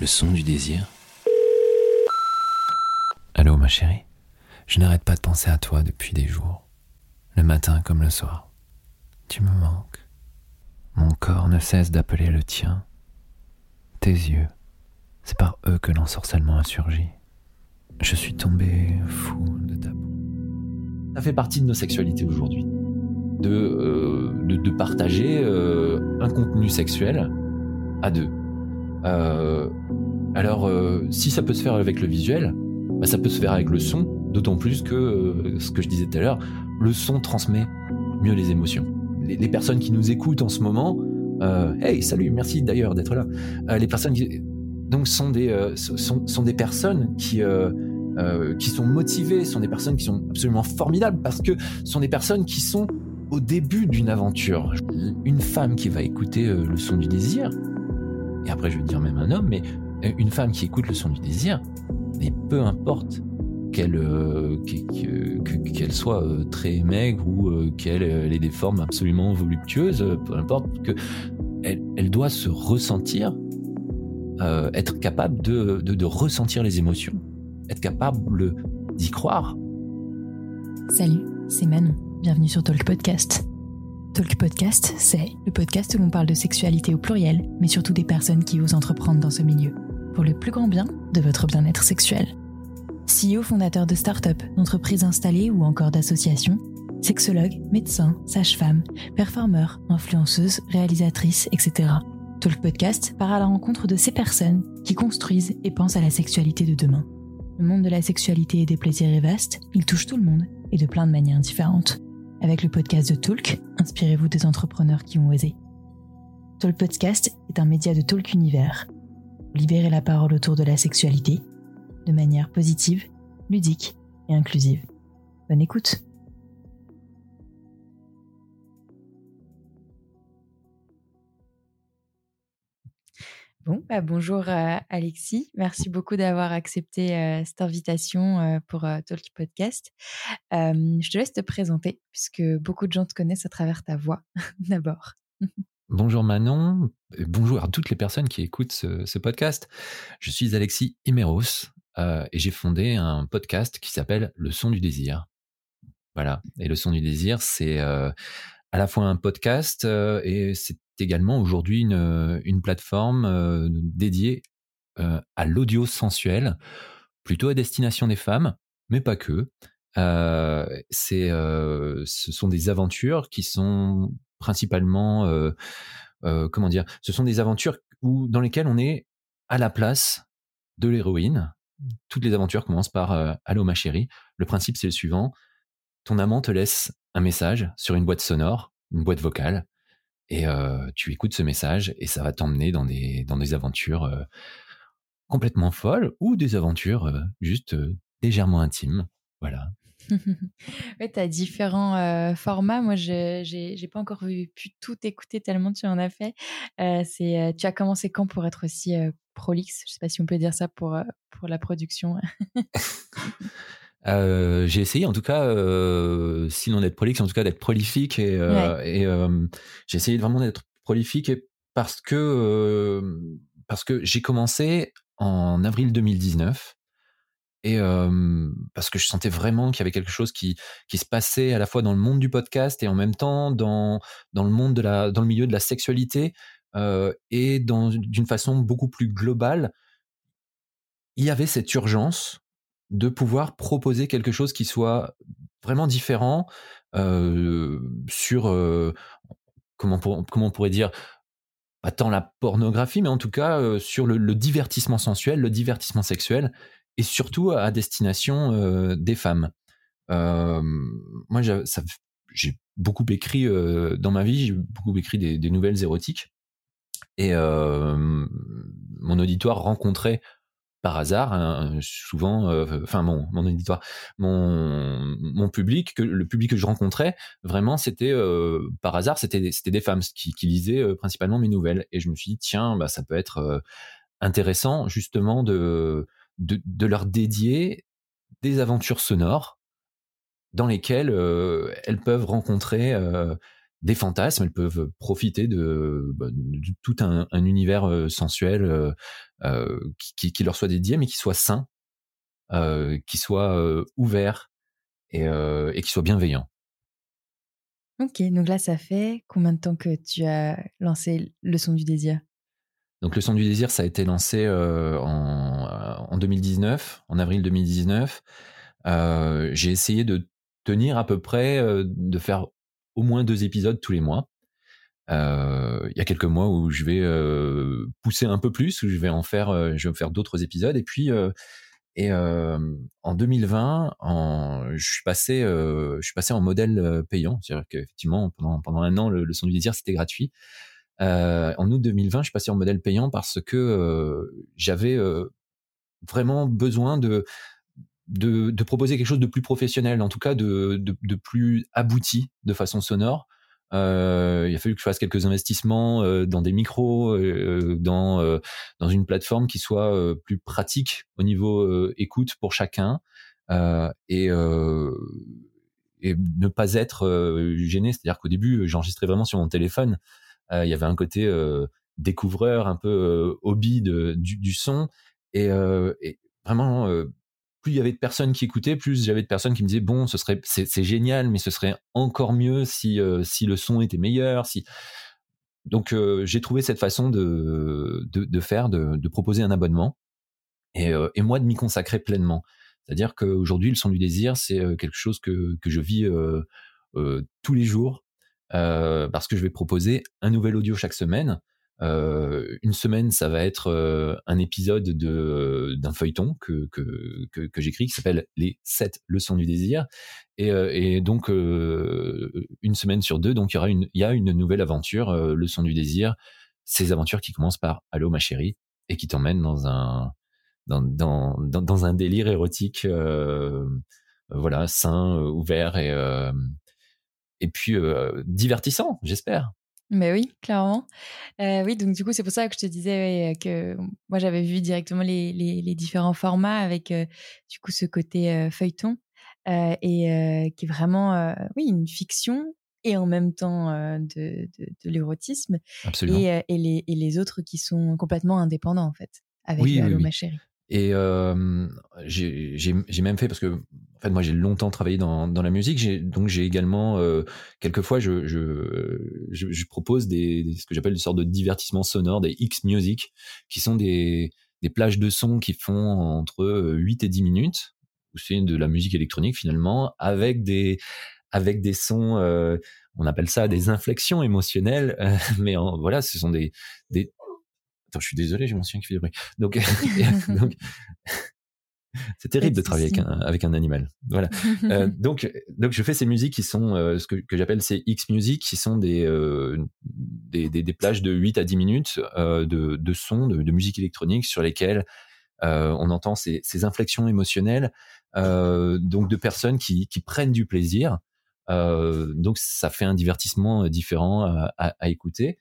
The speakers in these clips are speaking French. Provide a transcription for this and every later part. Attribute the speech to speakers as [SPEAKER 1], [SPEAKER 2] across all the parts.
[SPEAKER 1] Le son du désir. Allô ma chérie, je n'arrête pas de penser à toi depuis des jours, le matin comme le soir. Tu me manques. Mon corps ne cesse d'appeler le tien. Tes yeux, c'est par eux que l'ensorcellement a surgi. Je suis tombé fou de ta peau.
[SPEAKER 2] Ça fait partie de nos sexualités aujourd'hui. De, euh, de, partager euh, un contenu sexuel à deux. Euh, alors, euh, si ça peut se faire avec le visuel, bah, ça peut se faire avec le son, d'autant plus que, euh, ce que je disais tout à l'heure, le son transmet mieux les émotions. Les, personnes qui nous écoutent en ce moment, hey, salut, merci d'ailleurs d'être là. les personnes qui donc sont des, sont, sont, des personnes qui qui sont motivées, sont des personnes qui sont absolument formidables parce que sont des personnes qui sont au début d'une aventure. Une femme qui va écouter le son du désir, et après je vais dire même un homme, mais euh, une femme qui écoute le son du désir, mais peu importe qu'elle euh, qu'elle soit très maigre ou qu'elle ait des formes absolument voluptueuses, peu importe, que elle, elle doit se ressentir, être capable de, de, de ressentir les émotions être capable d'y croire.
[SPEAKER 3] Salut, c'est Manon. Bienvenue sur Talk Podcast. Talk Podcast, c'est le podcast où l'on parle de sexualité au pluriel, mais surtout des personnes qui osent entreprendre dans ce milieu, pour le plus grand bien de votre bien-être sexuel. CEO fondateur de start-up, d'entreprises installées ou encore d'associations, sexologue, médecin, sage-femme, performeur, influenceuse, réalisatrice, etc. Talk Podcast part à la rencontre de ces personnes qui construisent et pensent à la sexualité de demain. Le monde de la sexualité et des plaisirs est vaste, il touche tout le monde, et de plein de manières différentes. Avec le podcast de Talk, inspirez-vous des entrepreneurs qui ont osé. Talk Podcast est un média de Talk Univers. Libérez la parole autour de la sexualité, de manière positive, ludique et inclusive. Bonne écoute Bon, bah bonjour euh, Alexis. Merci beaucoup d'avoir accepté euh, cette invitation euh, pour Talk Podcast. je te laisse te présenter puisque beaucoup de gens te connaissent à travers ta voix d'abord.
[SPEAKER 2] Bonjour Manon, bonjour à toutes les personnes qui écoutent ce, ce podcast. Je suis Alexis Imeros et j'ai fondé un podcast qui s'appelle Le son du désir. Voilà, et Le son du désir, c'est à la fois un podcast et c'est également aujourd'hui une, une, plateforme euh, dédiée euh, à l'audio sensuel, plutôt à destination des femmes, mais pas que. Euh, euh, ce sont des aventures qui sont principalement, euh, euh, comment dire, ce sont des aventures où, dans lesquelles on est à la place de l'héroïne. Toutes les aventures commencent par Allô ma chérie. Le principe c'est le suivant ton amant te laisse un message sur une boîte sonore, une boîte vocale, et euh, tu écoutes ce message et ça va t'emmener dans des, dans des aventures euh, complètement folles ou des aventures euh, juste légèrement intimes. Voilà.
[SPEAKER 3] ouais, tu as différents euh, formats. Moi, je j'ai pas encore vu, pu tout écouter tellement tu en as fait. Euh, c'est, tu as commencé quand pour être aussi prolixe? Je sais pas si on peut dire ça pour, pour la production.
[SPEAKER 2] Euh, j'ai essayé en tout cas, euh, sinon d'être prolixe, en tout cas d'être prolifique et, euh, ouais. et euh, j'ai essayé vraiment d'être prolifique et parce que parce que j'ai commencé en avril 2019 et parce que je sentais vraiment qu'il y avait quelque chose qui qui se passait à la fois dans le monde du podcast et en même temps dans dans le monde de la dans le milieu de la sexualité et dans d'une façon beaucoup plus globale. Il y avait cette urgence de pouvoir proposer quelque chose qui soit vraiment différent euh, sur euh, comment, comment on pourrait dire pas tant la pornographie mais en tout cas euh, sur le, divertissement sensuel le divertissement sexuel et surtout à destination des femmes. Moi j'ai beaucoup écrit dans ma vie j'ai beaucoup écrit des nouvelles érotiques et mon auditoire rencontrait par hasard, hein, souvent, euh, enfin mon mon auditoire, mon public, le public que je rencontrais, vraiment c'était euh, par hasard, c'était des femmes qui, lisaient euh, principalement mes nouvelles, et je me suis dit tiens, bah ça peut être intéressant justement de leur dédier des aventures sonores dans lesquelles elles peuvent rencontrer des fantasmes, elles peuvent profiter de, bah, tout un, univers sensuel qui, qui, leur soit dédié, mais qui soit sain, qui soit ouvert et, et qui soit bienveillant.
[SPEAKER 3] Ok, donc là, ça fait combien de temps que tu as lancé le son du désir?
[SPEAKER 2] Donc le son du désir, ça a été lancé euh, en, en, 2019, en avril 2019. Euh, j'ai essayé de tenir à peu près, euh, de faire au moins deux épisodes tous les mois. Il y a quelques mois où je vais pousser un peu plus, où je vais en faire, je vais faire d'autres épisodes. Et puis et en 2020, en, je suis passé, je suis passé en modèle payant, c'est-à-dire qu'effectivement pendant pendant un an le, le son du désir c'était gratuit. Euh, en août 2020, je suis passé en modèle payant parce que euh, j'avais euh, vraiment besoin de, de, proposer quelque chose de plus professionnel, en tout cas de, de, plus abouti de façon sonore. Euh, il a fallu que je fasse quelques investissements euh, dans des micros, euh, dans dans une plateforme qui soit plus pratique au niveau écoute pour chacun et et ne pas être gêné. C'est-à-dire qu'au début, j'enregistrais vraiment sur mon téléphone. Il y avait un côté découvreur, un peu hobby de, du, son. Et vraiment, plus il y avait de personnes qui écoutaient, plus j'avais de personnes qui me disaient bon, ce serait c'est génial, mais ce serait encore mieux si si le son était meilleur, si donc j'ai trouvé cette façon de de, faire, de, de, proposer un abonnement et, et moi de m'y consacrer pleinement. C'est-à-dire qu'aujourd'hui le son du désir c'est quelque chose que que je vis tous les jours euh, parce que je vais proposer un nouvel audio chaque semaine. Euh, une semaine, ça va être euh, un épisode de d'un feuilleton que que que, que j'écris qui s'appelle les 7 leçons du désir et, et donc une semaine sur deux, donc il y aura une il y a une nouvelle aventure, leçon du désir, ces aventures qui commencent par allô ma chérie et qui t'emmènent dans un dans, dans, dans, dans, un délire érotique voilà sain ouvert et et puis euh, divertissant, j'espère.
[SPEAKER 3] Mais oui, clairement. Euh, oui, donc du coup, c'est pour ça que je te disais que moi, j'avais vu directement les, les, différents formats avec euh, du coup ce côté feuilleton et qui est vraiment, oui, une fiction et en même temps de, de, de l'érotisme. Et, et, les, et les autres qui sont complètement indépendants, en fait, avec oui, ma chérie.
[SPEAKER 2] Et euh, j'ai même fait parce que en fait moi j'ai longtemps travaillé dans, dans la musique, donc j'ai également euh, quelquefois je, je, je, propose des, ce que j'appelle des sortes de divertissements sonores, des X music, qui sont des des plages de sons qui font entre 8 et 10 minutes, où c'est de la musique électronique finalement, avec des avec des sons, euh, on appelle ça des inflexions émotionnelles, mais en, voilà, ce sont des, des, Attends, je suis désolé, j'ai mon chien qui fait du bruit. Donc, donc c'est terrible de travailler avec un, avec un animal. Voilà. euh, donc, donc, je fais ces musiques qui sont euh, ce que, que j'appelle ces X music, qui sont des, euh, des, des, des, plages de 8 à 10 minutes de, de sons, de, de, musique électronique sur lesquelles on entend ces, ces inflexions émotionnelles, donc de personnes qui, qui prennent du plaisir. donc, ça fait un divertissement différent à, à, à écouter.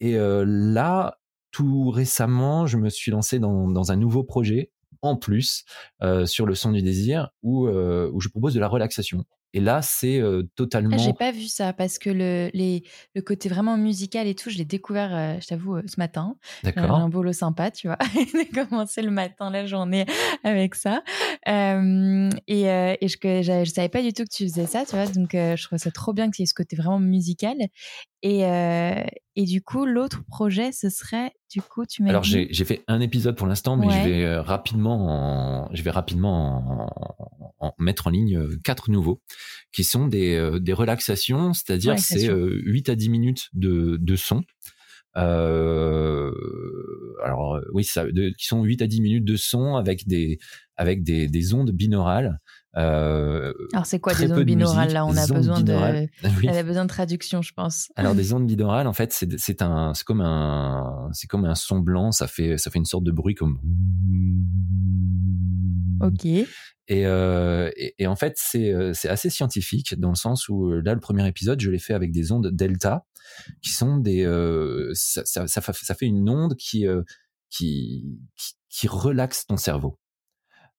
[SPEAKER 2] Et là, tout récemment, je me suis lancé dans, dans un nouveau projet en plus euh, sur le son du désir où, euh, où je propose de la relaxation. Et là, c'est euh, ah, totalement.
[SPEAKER 3] J'ai pas vu ça parce que le, les, le côté vraiment musical et tout, je l'ai découvert, euh, je t'avoue, euh, ce matin. D'accord. un boulot sympa, tu vois. J'ai commencé le matin la journée avec ça. et, et je, je, je, savais pas du tout que tu faisais ça, tu vois. Donc, je trouve ça trop bien que tu aies ce côté vraiment musical. Et, et du coup, l'autre projet, ce serait, du coup, tu m'as
[SPEAKER 2] Alors, j'ai fait un épisode pour l'instant, mais je vais rapidement, en, je vais rapidement en, mettre en ligne quatre nouveaux qui sont des, euh, des relaxations, c'est-à-dire c'est 8 euh, à 10 minutes de, de son. Euh, alors oui, ça, qui sont 8 à 10 minutes de son avec des avec des, des ondes binaurales.
[SPEAKER 3] Euh, alors c'est quoi des ondes binaurales là On a besoin de, on a besoin de traduction, je pense.
[SPEAKER 2] Alors des ondes binaurales, en fait, c'est un c'est comme un c'est comme un son blanc. Ça fait ça fait une sorte de bruit comme.
[SPEAKER 3] Ok.
[SPEAKER 2] Euh, et, et, en fait, c'est, euh, c'est assez scientifique dans le sens où là, le premier épisode, je l'ai fait avec des ondes delta, qui sont des, ça, ça, ça, fait une onde qui, qui, qui, relaxe ton cerveau.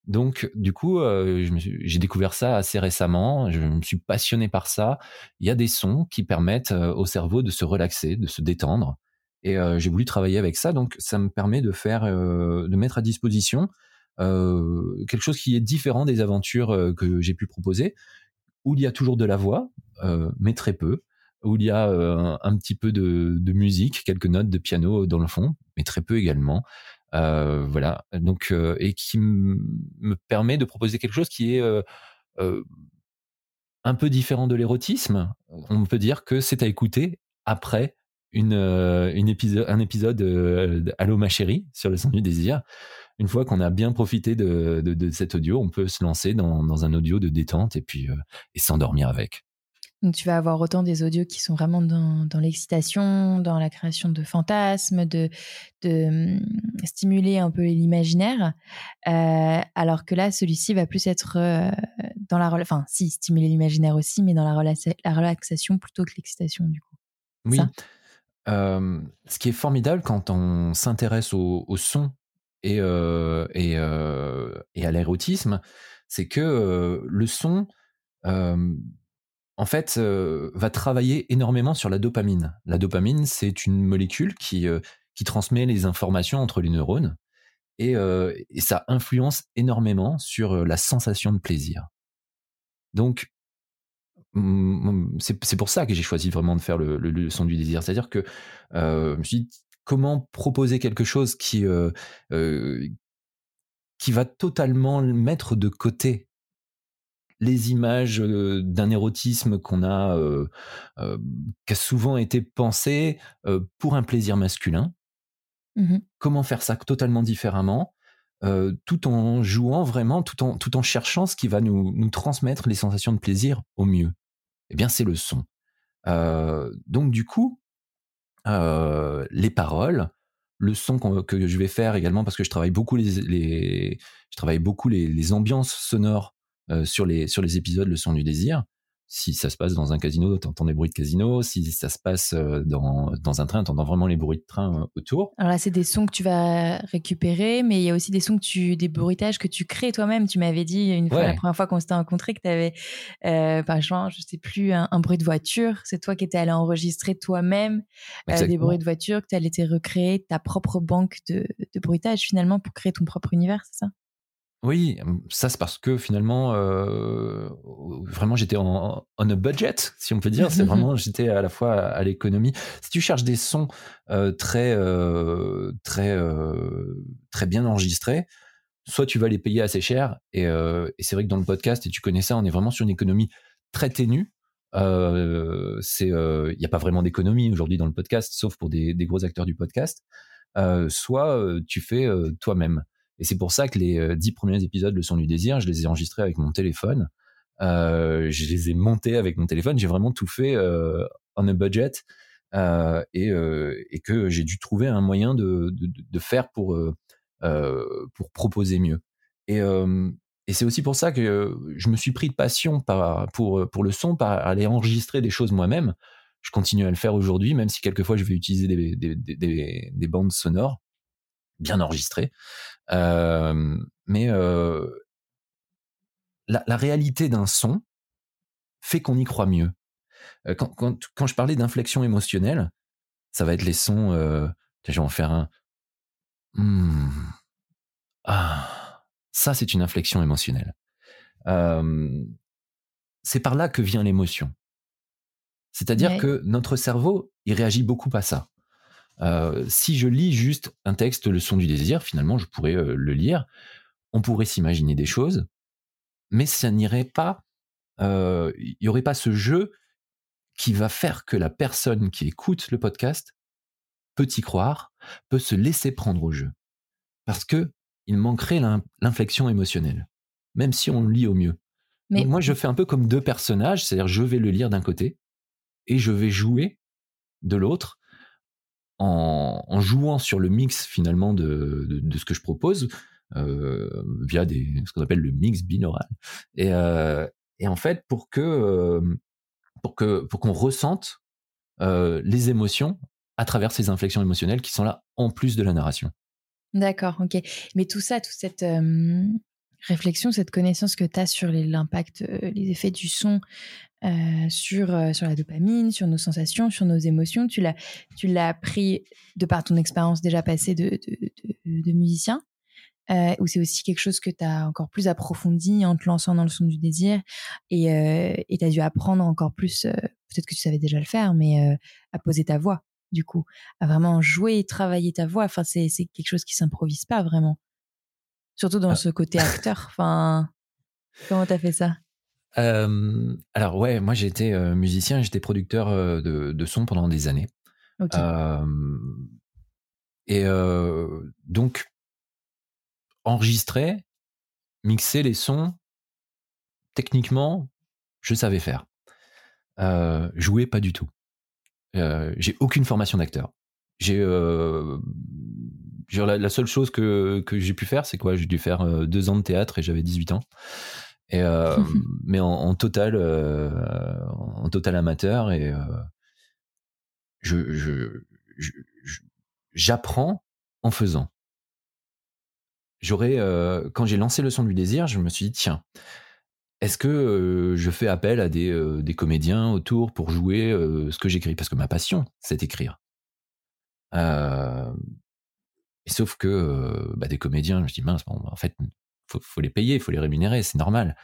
[SPEAKER 2] Donc, du coup, j'ai découvert ça assez récemment. Je me suis passionné par ça. Il y a des sons qui permettent au cerveau de se relaxer, de se détendre. Et j'ai voulu travailler avec ça. Donc, ça me permet de faire, de mettre à disposition quelque chose qui est différent des aventures que j'ai pu proposer, où il y a toujours de la voix, mais très peu, où il y a un, petit peu de, musique, quelques notes de piano dans le fond, mais très peu également. Euh, voilà. Donc euh, et qui me permet de proposer quelque chose qui est euh, un peu différent de l'érotisme. On peut dire que c'est à écouter après une, une épisode, un épisode de Allô ma chérie sur le son du désir. Une fois qu'on a bien profité de, de, de, cet audio, on peut se lancer dans, dans un audio de détente et puis et s'endormir avec.
[SPEAKER 3] Donc tu vas avoir autant des audios qui sont vraiment dans, dans l'excitation, dans la création de fantasmes, de, de hum, stimuler un peu l'imaginaire, euh, alors que là, celui-ci va plus être euh, dans la... Enfin, si, stimuler l'imaginaire aussi, mais dans la, la relaxation plutôt que l'excitation, du coup.
[SPEAKER 2] Oui. Euh, ce qui est formidable quand on s'intéresse au, au, son et, et, et à l'érotisme, c'est que le son en fait, euh, va travailler énormément sur la dopamine. La dopamine, c'est une molécule qui, euh, qui transmet les informations entre les neurones et, euh, ça influence énormément sur la sensation de plaisir. Donc, c'est pour ça que j'ai choisi vraiment de faire le, son du désir. C'est-à-dire que je me suis dit, comment proposer quelque chose qui, qui va totalement mettre de côté les images d'un érotisme qu'on a, qui a souvent été pensé pour un plaisir masculin. Mmh Comment faire ça totalement différemment, tout en jouant vraiment, tout en, tout en cherchant ce qui va nous, nous transmettre les sensations de plaisir au mieux. Eh bien, c'est le son. donc, du coup, les paroles, le son que je vais faire également parce que je travaille beaucoup les, les je travaille beaucoup les, les ambiances sonores euh, sur, les, sur les épisodes Le son du désir. Si ça se passe dans un casino, t'entends des bruits de casino. Si ça se passe euh, dans, dans un train, t'entends vraiment les bruits de train euh, autour.
[SPEAKER 3] Alors là, c'est des sons que tu vas récupérer, mais il y a aussi des sons que tu, des bruitages que tu crées toi-même. Tu m'avais dit une fois, la première fois qu'on s'était rencontrés, que tu avais, par exemple, je sais plus, un, bruit de voiture. C'est toi qui étais allé enregistrer toi-même des bruits de voiture, que tu allais été recréer ta propre banque de, de bruitage finalement pour créer ton propre univers, c'est ça?
[SPEAKER 2] Oui, ça c'est parce que finalement, vraiment j'étais en on a budget, si on peut dire. C'est vraiment j'étais à la fois à, l'économie. Si tu cherches des sons très très très bien enregistrés, soit tu vas les payer assez cher. Et, c'est vrai que dans le podcast, et tu connais ça, on est vraiment sur une économie très ténue. c'est il n'y a pas vraiment d'économie aujourd'hui dans le podcast, sauf pour des, des gros acteurs du podcast. soit tu fais toi-même. Et c'est pour ça que les euh, dix premiers épisodes Le Son du Désir, je les ai enregistrés avec mon téléphone. Euh, je les ai montés avec mon téléphone. J'ai vraiment tout fait euh, on a budget euh, et, que j'ai dû trouver un moyen de, de, de faire pour, proposer mieux. Et, c'est aussi pour ça que je me suis pris de passion pour, le son, par aller enregistrer des choses moi-même. Je continue à le faire aujourd'hui, même si quelquefois je vais utiliser des bandes sonores bien enregistrées. Euh, mais euh, la, la, réalité d'un son fait qu'on y croit mieux. Quand, quand, quand je parlais d'inflexion émotionnelle, ça va être les sons. Euh, je vais en faire un. Hmm. Ah, ça, c'est une inflexion émotionnelle. C'est par là que vient l'émotion. C'est-à-dire que notre cerveau, il réagit beaucoup à ça. Euh, si je lis juste un texte, le son du désir, finalement, je pourrais euh, le lire. On pourrait s'imaginer des choses, mais ça n'irait pas. Euh, il n'y aurait pas ce jeu qui va faire que la personne qui écoute le podcast peut y croire, peut se laisser prendre au jeu, parce que il manquerait l'inflexion émotionnelle, même si on le lit au mieux. Mais moi, je fais un peu comme deux personnages, c'est-à-dire je vais le lire d'un côté et je vais jouer de l'autre en, jouant sur le mix finalement de, ce que je propose euh, via ce qu'on appelle le mix binaural. Et, euh, en fait, pour que euh, pour que pour qu'on ressente les émotions à travers ces inflexions émotionnelles qui sont là en plus de la narration.
[SPEAKER 3] D'accord, ok. Mais tout ça, toute cette réflexion, cette connaissance que tu as sur l'impact, les, effets du son sur, sur la dopamine, sur nos sensations, sur nos émotions, tu l'as, tu l'as appris de par ton expérience déjà passée de, de, de musicien euh, ou c'est aussi quelque chose que tu as encore plus approfondi en te lançant dans le son du désir et euh, tu as dû apprendre encore plus, euh, peut-être que tu savais déjà le faire, mais euh, à poser ta voix, du coup, à vraiment jouer et travailler ta voix. Enfin, c'est quelque chose qui s'improvise pas vraiment. Surtout dans ah. ce côté acteur. Enfin, comment tu as fait ça?
[SPEAKER 2] Euh, alors ouais, moi j'étais musicien, j'étais producteur de, de, son pendant des années. Okay. et donc enregistrer, mixer les sons, techniquement, je savais faire. Jouer, pas du tout. J'ai aucune formation d'acteur. J'ai euh, la, seule chose que, que j'ai pu faire, c'est quoi? J'ai dû faire deux ans de théâtre et j'avais 18 ans. Et, euh, mais en, en total, euh, en total amateur et je, je, j'apprends en faisant j'aurais, euh, quand j'ai lancé le son du désir, je me suis dit, tiens, est-ce que euh, je fais appel à des, euh, des, comédiens autour pour jouer ce que j'écris? Parce que ma passion, c'est écrire. Et sauf que bah, des comédiens, je dis, mince, bon, en fait, faut, faut les payer, il faut les rémunérer, c'est normal.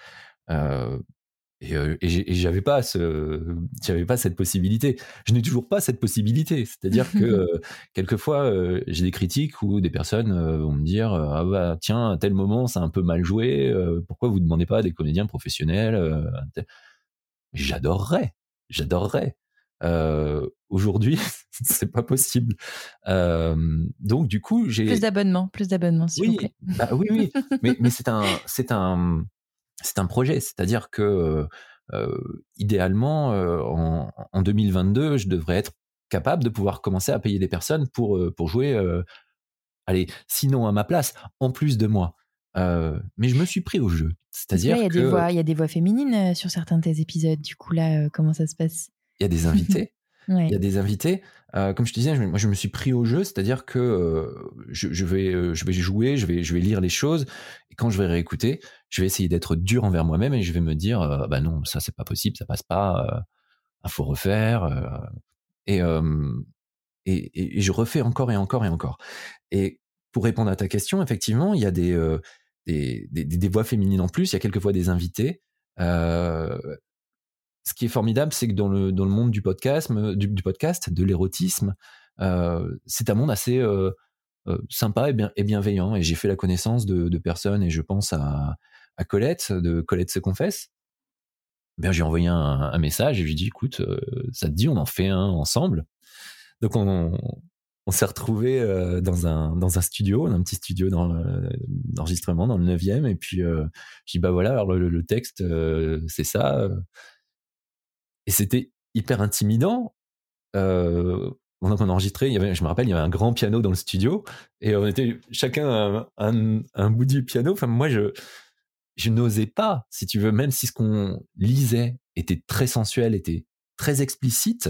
[SPEAKER 2] Et, euh, et j'avais pas ce, j'avais pas cette possibilité. Je n'ai toujours pas cette possibilité. C'est-à-dire que euh, quelquefois euh, j'ai des critiques où des personnes euh, vont me dire ah bah tiens à tel moment c'est un peu mal joué. pourquoi vous demandez pas à des comédiens professionnels J'adorerais, j'adorerais. Aujourd'hui c'est pas possible. donc du coup j'ai
[SPEAKER 3] plus d'abonnements, plus d'abonnements s'il
[SPEAKER 2] oui,
[SPEAKER 3] vous plaît.
[SPEAKER 2] Bah, oui oui, mais mais c'est un c'est un c'est un projet, c'est-à-dire que euh, idéalement, euh, en, en, 2022, je devrais être capable de pouvoir commencer à payer des personnes pour, pour jouer, allez, sinon à ma place, en plus de moi. mais je me suis pris au jeu. C'est-à-dire
[SPEAKER 3] il
[SPEAKER 2] y a
[SPEAKER 3] il y a des voix féminines sur certains de tes épisodes. Du coup là, comment ça se passe?
[SPEAKER 2] Il y a des invités. Il y a des invités. Euh, comme je te disais, je, moi je me suis pris au jeu, c'est-à-dire que euh, je, je, vais, euh, je vais jouer, je vais, je vais lire les choses, et quand je vais réécouter, je vais essayer d'être dur envers moi-même et je vais me dire, bah non, ça c'est pas possible, ça passe pas, il faut refaire. Et, et, et, je refais encore et encore et encore. Et pour répondre à ta question, effectivement, il y a des, des, des, des, voix féminines en plus, il y a quelquefois des invités. Euh, ce qui est formidable, c'est que dans le, dans le monde du podcast, du, podcast de l'érotisme, euh, c'est un monde assez euh, euh, sympa et, bien, et bienveillant. Et j'ai fait la connaissance de, personnes, et je pense à, à Colette, de Colette se confesse. Ben, j'ai envoyé un, message et je lui ai dit, écoute, ça te dit, on en fait un ensemble? Donc on, on s'est retrouvé dans un dans un studio, un petit studio d'enregistrement dans le 9e et puis j'ai dit bah voilà alors le, le texte c'est ça et c'était hyper intimidant. Euh, il y avait, je me rappelle, il y avait un grand piano dans le studio et on était chacun un, bout du piano. Enfin, moi, je, n'osais pas, si tu veux, même si ce qu'on lisait était très sensuel, était très explicite,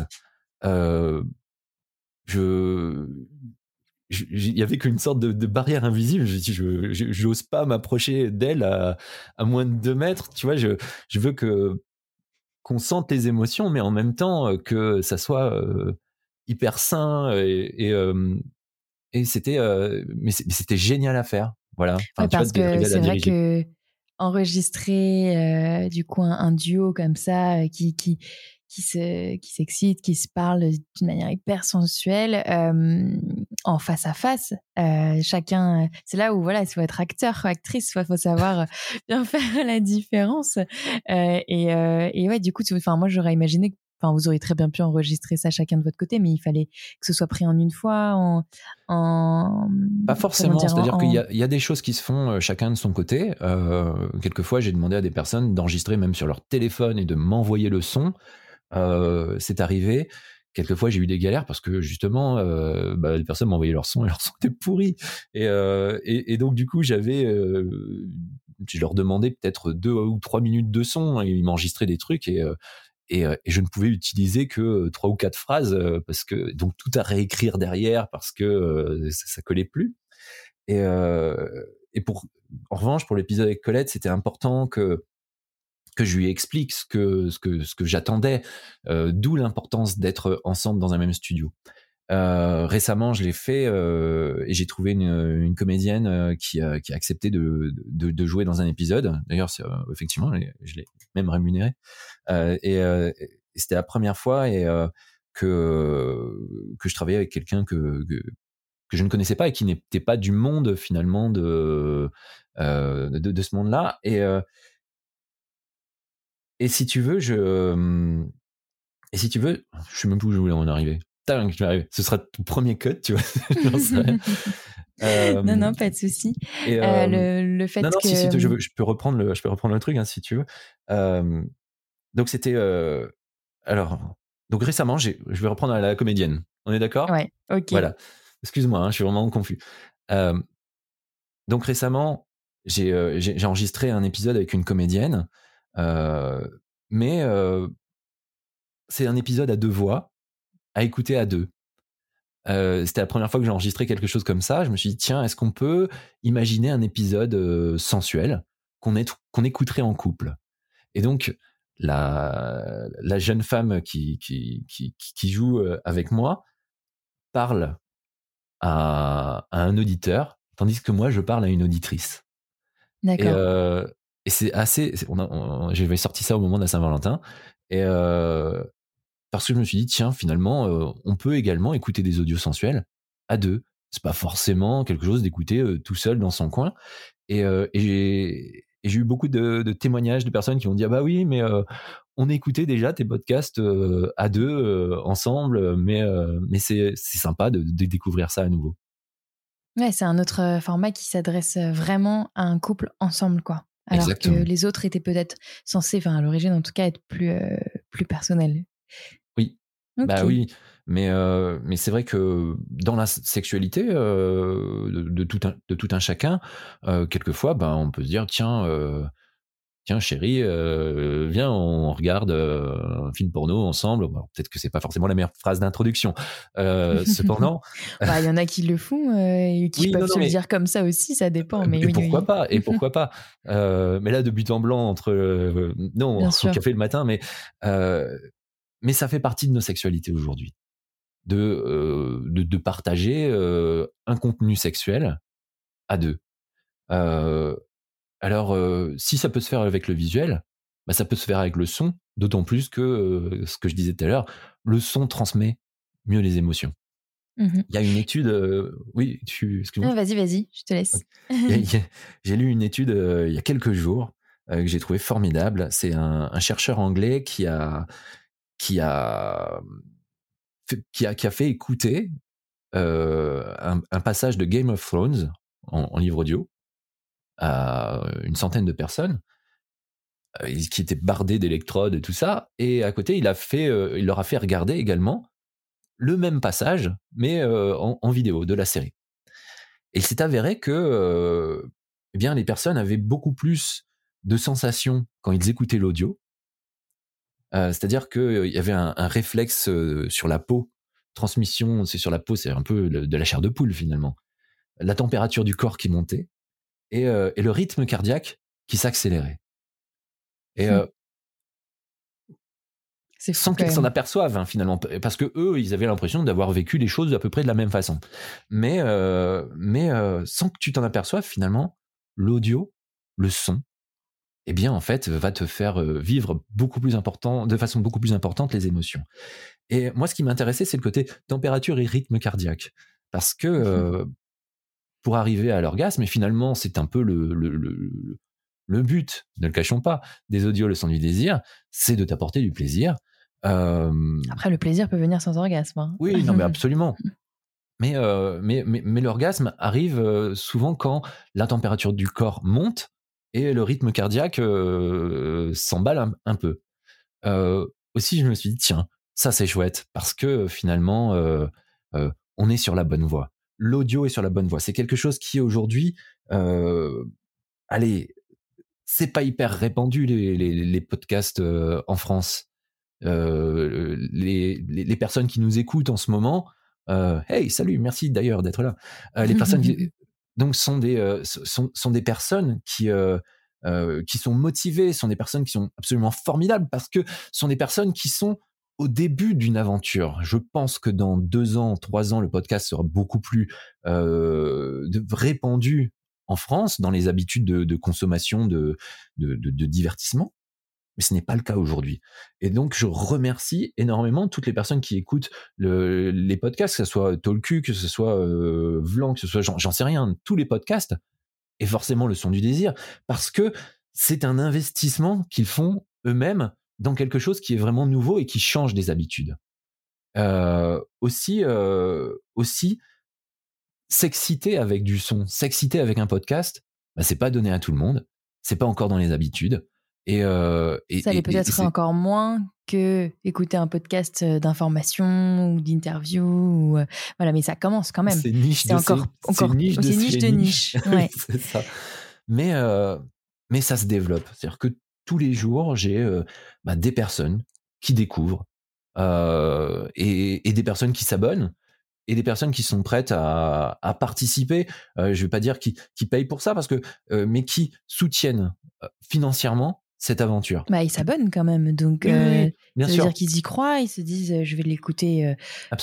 [SPEAKER 2] je, il y avait qu'une sorte de, barrière invisible. Je je, n'ose pas m'approcher d'elle à, moins de deux mètres. Tu vois, je veux que qu'on sente les émotions, mais en même temps que ça soit hyper sain et, et, et c'était mais c'était génial à faire. Voilà.
[SPEAKER 3] Enfin, parce que c'est vrai que enregistrer du coup un, un, duo comme ça qui qui qui se qui s'excite, qui se parle d'une manière hyper sensuelle euh, en face à face. Euh, chacun, c'est là où voilà, il faut être acteur, ou actrice, il faut savoir bien faire la différence. Euh, et, et ouais, du coup, enfin moi j'aurais imaginé que Enfin, vous auriez très bien pu enregistrer ça chacun de votre côté, mais il fallait que ce soit pris en une fois, en, en
[SPEAKER 2] pas forcément. C'est-à-dire qu'il y, y, a des choses qui se font chacun de son côté. Euh, quelquefois, j'ai demandé à des personnes d'enregistrer même sur leur téléphone et de m'envoyer le son euh, c'est arrivé. Quelquefois, j'ai eu des galères parce que justement, euh, bah, les personnes m'envoyaient leur son et leur son était pourri. Et, euh, et, donc, du coup, j'avais, je leur demandais peut-être deux ou trois minutes de son et ils m'enregistraient des trucs et, et, je ne pouvais utiliser que trois ou quatre phrases parce que donc tout à réécrire derrière parce que ça, ça collait plus. Et, et pour, en revanche, pour l'épisode avec Colette, c'était important que que je lui explique ce que ce que ce que j'attendais, d'où l'importance d'être ensemble dans un même studio. Euh, récemment, je l'ai fait euh, et j'ai trouvé une, comédienne euh, qui, a, qui a accepté de, de, jouer dans un épisode. D'ailleurs, effectivement, je l'ai même rémunéré. et, c'était la première fois et que que je travaillais avec quelqu'un que, que, que je ne connaissais pas et qui n'était pas du monde finalement de de, de, ce monde-là. Et et si tu veux, je et si tu veux, je sais même plus où je voulais en arriver. Ce sera ton premier cut, tu vois.
[SPEAKER 3] euh, non, non, pas de souci. Euh, euh, le, le, fait non, non, que...
[SPEAKER 2] si, si, je, je, peux reprendre le, je peux reprendre le truc, hein, si tu veux. Donc, c'était... Alors, donc récemment, je vais reprendre à la comédienne. On est d'accord?
[SPEAKER 3] Ouais, ok.
[SPEAKER 2] Voilà. Excuse-moi, hein, je suis vraiment confus. donc, récemment, j'ai enregistré un épisode avec une comédienne, mais c'est un épisode à deux voix à écouter à deux. Euh, c'était la première fois que j'ai enregistré quelque chose comme ça. Je me suis dit, tiens, est-ce qu'on peut imaginer un épisode euh, sensuel qu'on qu'on écouterait en couple? Et donc, la, la jeune femme qui, qui, qui, qui joue euh, avec moi parle à, à, un auditeur, tandis que moi, je parle à une auditrice.
[SPEAKER 3] D'accord.
[SPEAKER 2] Et c'est assez. J'avais sorti ça au moment de la Saint-Valentin. Et, parce que je me suis dit tiens finalement euh, on peut également écouter des audios sensuels à deux c'est pas forcément quelque chose d'écouter euh, tout seul dans son coin et, euh, j'ai eu beaucoup de, de, témoignages de personnes qui ont dit ah bah oui mais on écoutait déjà tes podcasts à deux ensemble mais mais c'est c'est sympa de, de, découvrir ça à nouveau
[SPEAKER 3] ouais c'est un autre format qui s'adresse vraiment à un couple ensemble quoi alors que les autres étaient peut-être censés enfin à l'origine en tout cas être plus plus personnels.
[SPEAKER 2] Bah oui, mais euh, mais c'est vrai que dans la sexualité euh, de, de, tout un de tout un chacun, euh, quelquefois, ben on peut se dire tiens euh, tiens chérie, euh, viens on regarde euh, un film porno ensemble. Bon, Peut-être que c'est pas forcément la meilleure phrase d'introduction. cependant,
[SPEAKER 3] bah, il y en a qui le font et qui peuvent se le dire comme ça aussi, ça dépend. Mais
[SPEAKER 2] et pourquoi pas Et pourquoi pas Mais là de but en blanc entre non au café le matin, mais mais ça fait partie de nos sexualités aujourd'hui. De, euh, de, de, partager euh, un contenu sexuel à deux. Euh, alors, euh, si ça peut se faire avec le visuel, bah, ça peut se faire avec le son, d'autant plus que, euh, ce que je disais tout à l'heure, le son transmet mieux les émotions. Mmh il y a une étude, oui, tu,
[SPEAKER 3] excuse-moi. vas-y, vas-y, je te laisse.
[SPEAKER 2] j'ai lu une étude il y a quelques jours que j'ai trouvé formidable. C'est un, un, chercheur anglais qui a qui a, qui a, qui a fait écouter euh, un, un, passage de Game of Thrones en, en livre audio à une centaine de personnes euh, qui étaient bardées d'électrodes et tout ça. Et à côté, il, a fait, euh, il leur a fait regarder également le même passage, mais euh, en, vidéo de la série. Et il s'est avéré que eh bien, les personnes avaient beaucoup plus de sensations quand ils écoutaient l'audio c'est-à-dire qu'il y avait un, un réflexe sur la peau. Transmission, c'est sur la peau, c'est un peu de la chair de poule finalement. La température du corps qui montait et, et le rythme cardiaque qui s'accélérait. Et mmh. sans qu'ils s'en aperçoivent hein, finalement, parce que eux, ils avaient l'impression d'avoir vécu les choses à peu près de la même façon. Mais, euh, mais euh, sans que tu t'en aperçoives finalement, l'audio, le son, eh bien, en fait, va te faire vivre beaucoup plus important, de façon beaucoup plus importante les émotions. Et moi, ce qui m'intéressait, c'est le côté température et rythme cardiaque. Parce que euh, pour arriver à l'orgasme, et finalement, c'est un peu le, le, le, le, but, ne le cachons pas, des audios Le son du désir, c'est de t'apporter du plaisir.
[SPEAKER 3] Euh, Après, le plaisir peut venir sans orgasme. Hein.
[SPEAKER 2] Oui, non, mais absolument. Mais, euh, mais, mais, mais l'orgasme arrive souvent quand la température du corps monte et le rythme cardiaque euh, s'emballe un, peu. Euh, aussi, je me suis dit, tiens, ça c'est chouette, parce que finalement, euh, euh, on est sur la bonne voie. L'audio est sur la bonne voie. C'est quelque chose qui aujourd'hui, euh, allez, c'est pas hyper répandu les, les, les podcasts en France. Les, les, personnes qui nous écoutent en ce moment, hey, salut, merci d'ailleurs d'être là. les personnes qui, donc sont des sont, sont, des personnes qui qui sont motivées, sont des personnes qui sont absolument formidables parce que sont des personnes qui sont au début d'une aventure. Je pense que dans deux ans, trois ans, le podcast sera beaucoup plus euh, répandu en France dans les habitudes de, consommation de, divertissement. Mais ce n'est pas le cas aujourd'hui. Et donc, je remercie énormément toutes les personnes qui écoutent les podcasts, que ce soit Tolku, que ce soit euh, Vlan, que ce soit, j'en sais rien, tous les podcasts, et forcément le son du désir, parce que c'est un investissement qu'ils font eux-mêmes dans quelque chose qui est vraiment nouveau et qui change des habitudes. Euh, aussi, euh, aussi, s'exciter avec du son, s'exciter avec un podcast, bah, c'est pas donné à tout le monde, c'est pas encore dans les habitudes. Et, euh, et
[SPEAKER 3] ça l'est peut-être encore moins que écouter un podcast d'information ou d'interview ou voilà mais ça commence quand même
[SPEAKER 2] c'est niche de
[SPEAKER 3] encore encore
[SPEAKER 2] niche de
[SPEAKER 3] niche, de niche. Ouais.
[SPEAKER 2] ça. mais mais ça se développe c'est à dire que tous les jours, j'ai euh, bah, des personnes qui découvrent euh, et, des personnes qui s'abonnent et des personnes qui sont prêtes à, participer. Euh, je ne vais pas dire qui, qui payent pour ça parce que, mais qui soutiennent financièrement cette aventure.
[SPEAKER 3] Bah, ils s'abonnent quand même, donc bien ça veut dire qu'ils y croient, ils se disent je vais l'écouter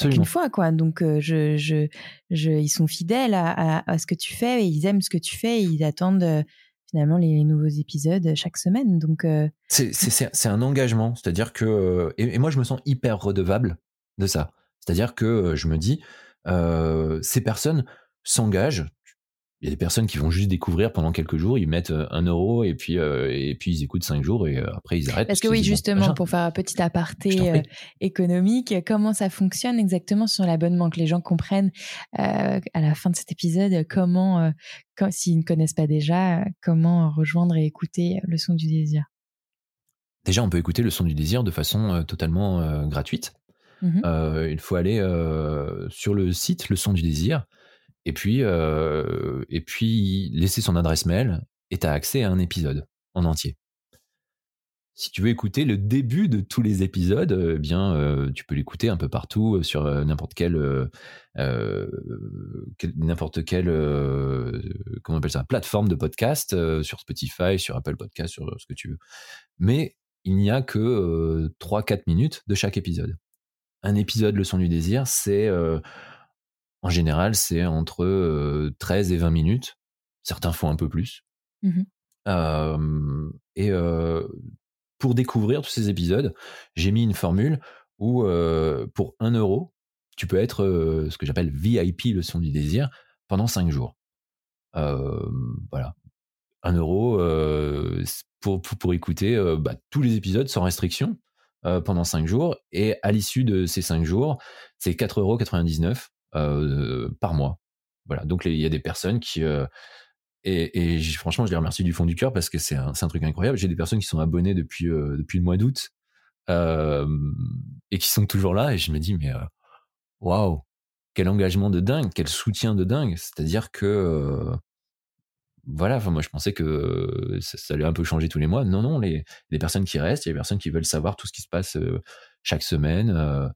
[SPEAKER 3] une fois quoi. Donc je, je, je, ils sont fidèles à, à, ce que tu fais, et ils aiment ce que tu fais, et ils attendent finalement les nouveaux épisodes chaque semaine. Donc euh,
[SPEAKER 2] c'est un engagement, c'est-à-dire que euh, et, moi je me sens hyper redevable de ça. C'est-à-dire que euh, je me dis ces personnes s'engagent il y a des personnes qui vont juste découvrir pendant quelques jours, ils mettent euh, un euro et puis euh, et puis ils écoutent cinq jours et euh, après ils arrêtent.
[SPEAKER 3] Parce, que oui, justement, pour faire un petit aparté économique, comment ça fonctionne exactement sur l'abonnement, que les gens comprennent à la fin de cet épisode comment, s'ils ne connaissent pas déjà, comment rejoindre et écouter le son du désir?
[SPEAKER 2] Déjà, on peut écouter le son du désir de façon totalement gratuite. Mmh il faut aller sur le site Le Son du Désir et puis, euh, et puis laisser son adresse mail et tu as accès à un épisode en entier. Si tu veux écouter le début de tous les épisodes, eh bien, euh, tu peux l'écouter un peu partout euh, sur n'importe quelle, n'importe quelle, comment on appelle ça, plateforme de podcast, sur Spotify, sur Apple Podcast, sur ce que tu veux. Mais il n'y a que 3-4 minutes de chaque épisode. Un épisode, le son du désir, c'est en général, c'est entre 13 et 20 minutes. Certains font un peu plus. Mmh et pour découvrir tous ces épisodes, j'ai mis une formule où pour 1 euro, tu peux être ce que j'appelle VIP, le son du désir, pendant 5 jours. voilà. 1 euro pour, pour, écouter bah, tous les épisodes sans restriction pendant 5 jours. Et à l'issue de ces 5 jours, c'est 4,99 euros euh, par mois. Voilà. Donc il y a des personnes qui euh, et, franchement, je les remercie du fond du cœur parce que c'est un, truc incroyable. J'ai des personnes qui sont abonnées depuis euh, depuis le mois d'août et qui sont toujours là et je me dis mais waouh quel engagement de dingue, quel soutien de dingue. C'est-à-dire que voilà, enfin moi je pensais que ça, allait un peu changer tous les mois. Non, non, les, les personnes qui restent, il y a des personnes qui veulent savoir tout ce qui se passe chaque semaine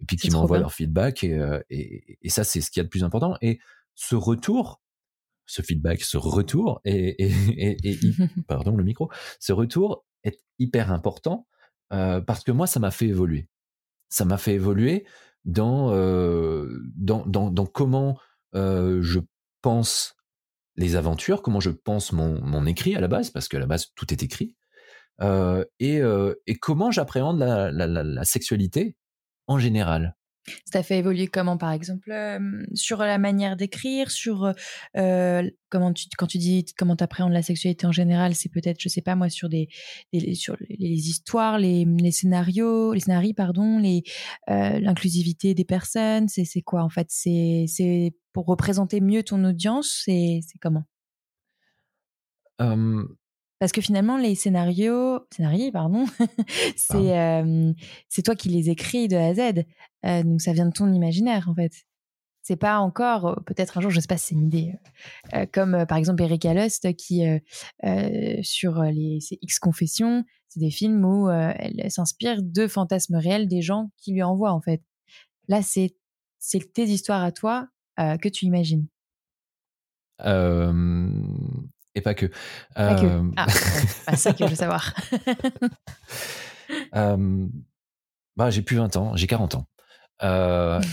[SPEAKER 2] et puis qui m'envoient leur feedback euh, et, et, ça c'est ce qu'il y a de plus important. Et ce retour ce feedback ce retour et, et pardon le micro ce retour est hyper important euh, parce que moi ça m'a fait évoluer. Ça m'a fait évoluer dans, euh, dans, dans, dans comment euh, je pense les aventures comment je pense mon, mon écrit à la base parce qu'à la base tout est écrit euh, et, et comment j'appréhende la, la, la, la, sexualité en général.
[SPEAKER 3] Ça fait évoluer comment, par exemple, sur la manière d'écrire, sur euh, comment tu, quand tu dis comment tu appréhendes la sexualité en général, c'est peut-être, je sais pas moi, sur des, sur les histoires, les, les, scénarios, les scénarios, pardon, les l'inclusivité des personnes, c'est c'est quoi en fait, c'est c'est pour représenter mieux ton audience, c'est c'est comment? Parce que finalement, les scénarios, pardon, c'est c'est toi qui les écris de A à Z. Euh, donc ça vient de ton imaginaire en fait. C'est pas encore, peut-être un jour, je sais pas si c'est une idée, euh, comme par exemple Erika Lust qui, sur les X Confessions, c'est des films où elle s'inspire de fantasmes réels des gens qui lui envoient en fait. Là, c'est tes histoires à toi que tu imagines.
[SPEAKER 2] Et pas que.
[SPEAKER 3] Pas que. Ah, pas ça que je veux savoir.
[SPEAKER 2] bah, j'ai plus 20 ans, j'ai 40 ans.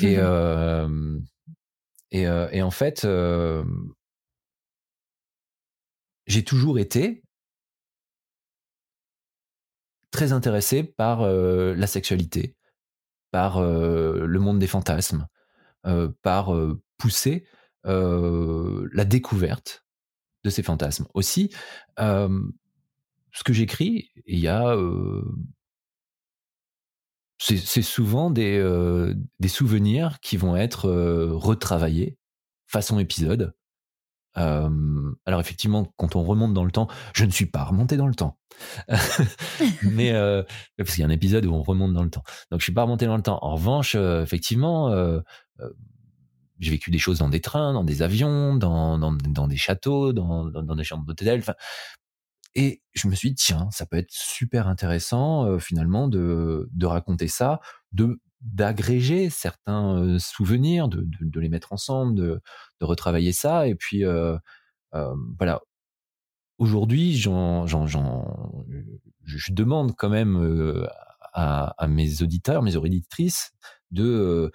[SPEAKER 2] et, et, et, en fait, j'ai toujours été très intéressé par la sexualité, par le monde des fantasmes, par pousser la découverte de ces fantasmes. Aussi, ce que j'écris, il y a c'est souvent des, des souvenirs qui vont être retravaillés façon épisode alors effectivement, quand on remonte dans le temps, je ne suis pas remonté dans le temps, mais parce qu'il y a un épisode où on remonte dans le temps. Donc je suis pas remonté dans le temps. En revanche, effectivement, j'ai vécu des choses dans des trains, dans des avions, dans, dans, dans des châteaux, dans, dans, des chambres d'hôtel. Et je me suis dit, tiens, ça peut être super intéressant finalement de, de raconter ça, de d'agréger certains souvenirs, de, de, les mettre ensemble, de, de retravailler ça. Et puis, euh, voilà. Aujourd'hui, je demande quand même à, à, mes auditeurs, mes auditrices, de,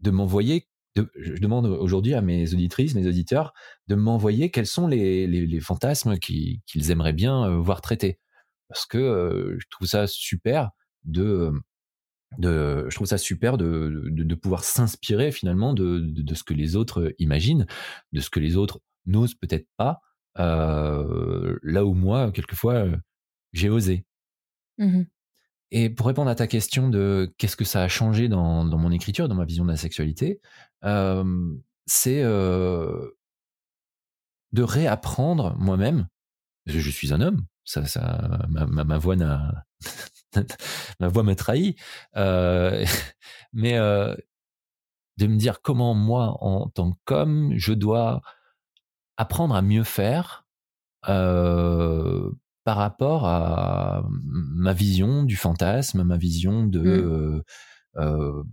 [SPEAKER 2] de m'envoyer. De, je demande aujourd'hui à mes auditrices, mes auditeurs, de m'envoyer quels sont les, les, les fantasmes qu'ils aimeraient bien voir traités. Parce que je trouve ça super de de, je trouve ça super de, de, pouvoir s'inspirer finalement de, de, ce que les autres imaginent, de ce que les autres n'osent peut-être pas, euh, là où moi, quelquefois, j'ai osé. Mmh Et pour répondre à ta question de qu'est-ce que ça a changé dans, dans mon écriture, dans ma vision de la sexualité, euh, c'est de réapprendre moi-même, je, suis un homme, ça, ça, ma, ma, ma voix n'a ma voix me trahit, euh, mais euh, de me dire comment moi, en tant qu'homme, je dois apprendre à mieux faire euh, par rapport à ma vision du fantasme, ma vision de mmh.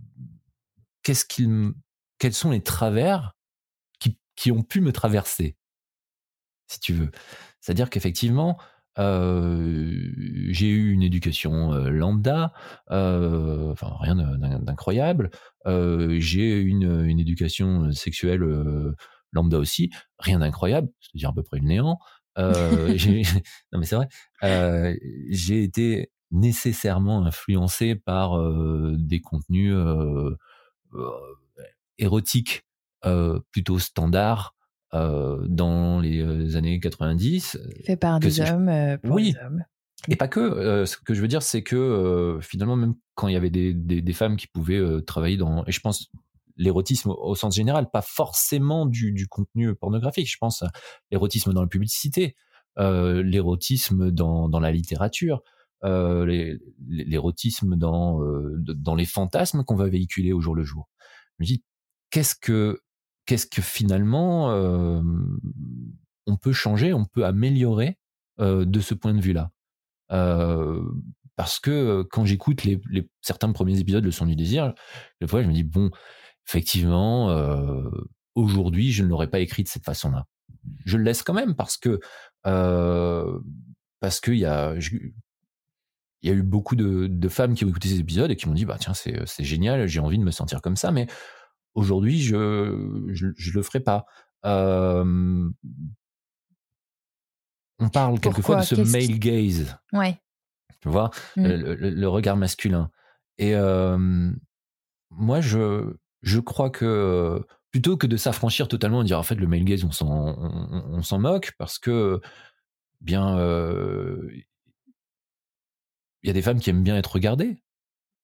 [SPEAKER 2] qu'est-ce qu'il, quels sont les travers qui, qui ont pu me traverser, si tu veux. C'est-à-dire qu'effectivement, euh, j'ai eu une éducation euh, lambda, euh, enfin rien d'incroyable. j'ai eu une, une, éducation sexuelle lambda aussi, rien d'incroyable, c'est-à-dire à peu près le néant. non mais c'est vrai. j'ai été nécessairement influencé par des contenus érotiques plutôt standards euh, dans les euh, années 90.
[SPEAKER 3] Fait par des hommes euh, pour oui. hommes.
[SPEAKER 2] Et pas que. ce que je veux dire, c'est que finalement, même quand il y avait des, des, des femmes qui pouvaient travailler dans, et je pense l'érotisme au, sens général, pas forcément du, du contenu pornographique. Je pense à l'érotisme dans la publicité, l'érotisme dans, dans la littérature, l'érotisme dans, dans les fantasmes qu'on va véhiculer au jour le jour. Je me dis, qu'est-ce que qu'est-ce que finalement on peut changer, on peut améliorer de ce point de vue-là? Parce que quand j'écoute les, certains premiers épisodes de Son du désir, des fois je me dis bon, effectivement, aujourd'hui je ne l'aurais pas écrit de cette façon-là. Je le laisse quand même parce que parce qu'il y a il y a eu beaucoup de, de, femmes qui ont écouté ces épisodes et qui m'ont dit bah tiens c'est génial, j'ai envie de me sentir comme ça, mais Aujourd'hui, je, je, le ferai pas. on parle quelquefois de ce male gaze.
[SPEAKER 3] Ouais.
[SPEAKER 2] Tu vois, mmh. le, regard masculin. Et moi, je, je crois que plutôt que de s'affranchir totalement et dire en fait le male gaze, on s'en, on, s'en moque parce que bien, il y a des femmes qui aiment bien être regardées.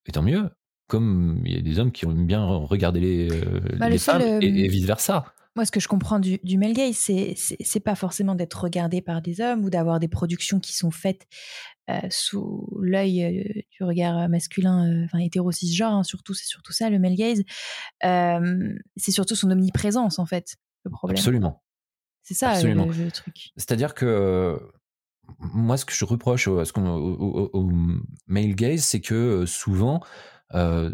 [SPEAKER 2] Et tant mieux comme il y a des hommes qui aiment bien regarder les, euh, bah, les femmes et, euh, vice versa.
[SPEAKER 3] Moi, ce que je comprends du, du male gaze, c'est c'est pas forcément d'être regardé par des hommes ou d'avoir des productions qui sont faites euh, sous l'œil du regard masculin, enfin hétéro cisgenre. Hein, surtout, c'est surtout ça le male gaze. c'est surtout son omniprésence en fait le problème.
[SPEAKER 2] Absolument.
[SPEAKER 3] C'est ça Le, truc.
[SPEAKER 2] C'est-à-dire que moi, ce que je reproche au, au, au male gaze, c'est que souvent euh,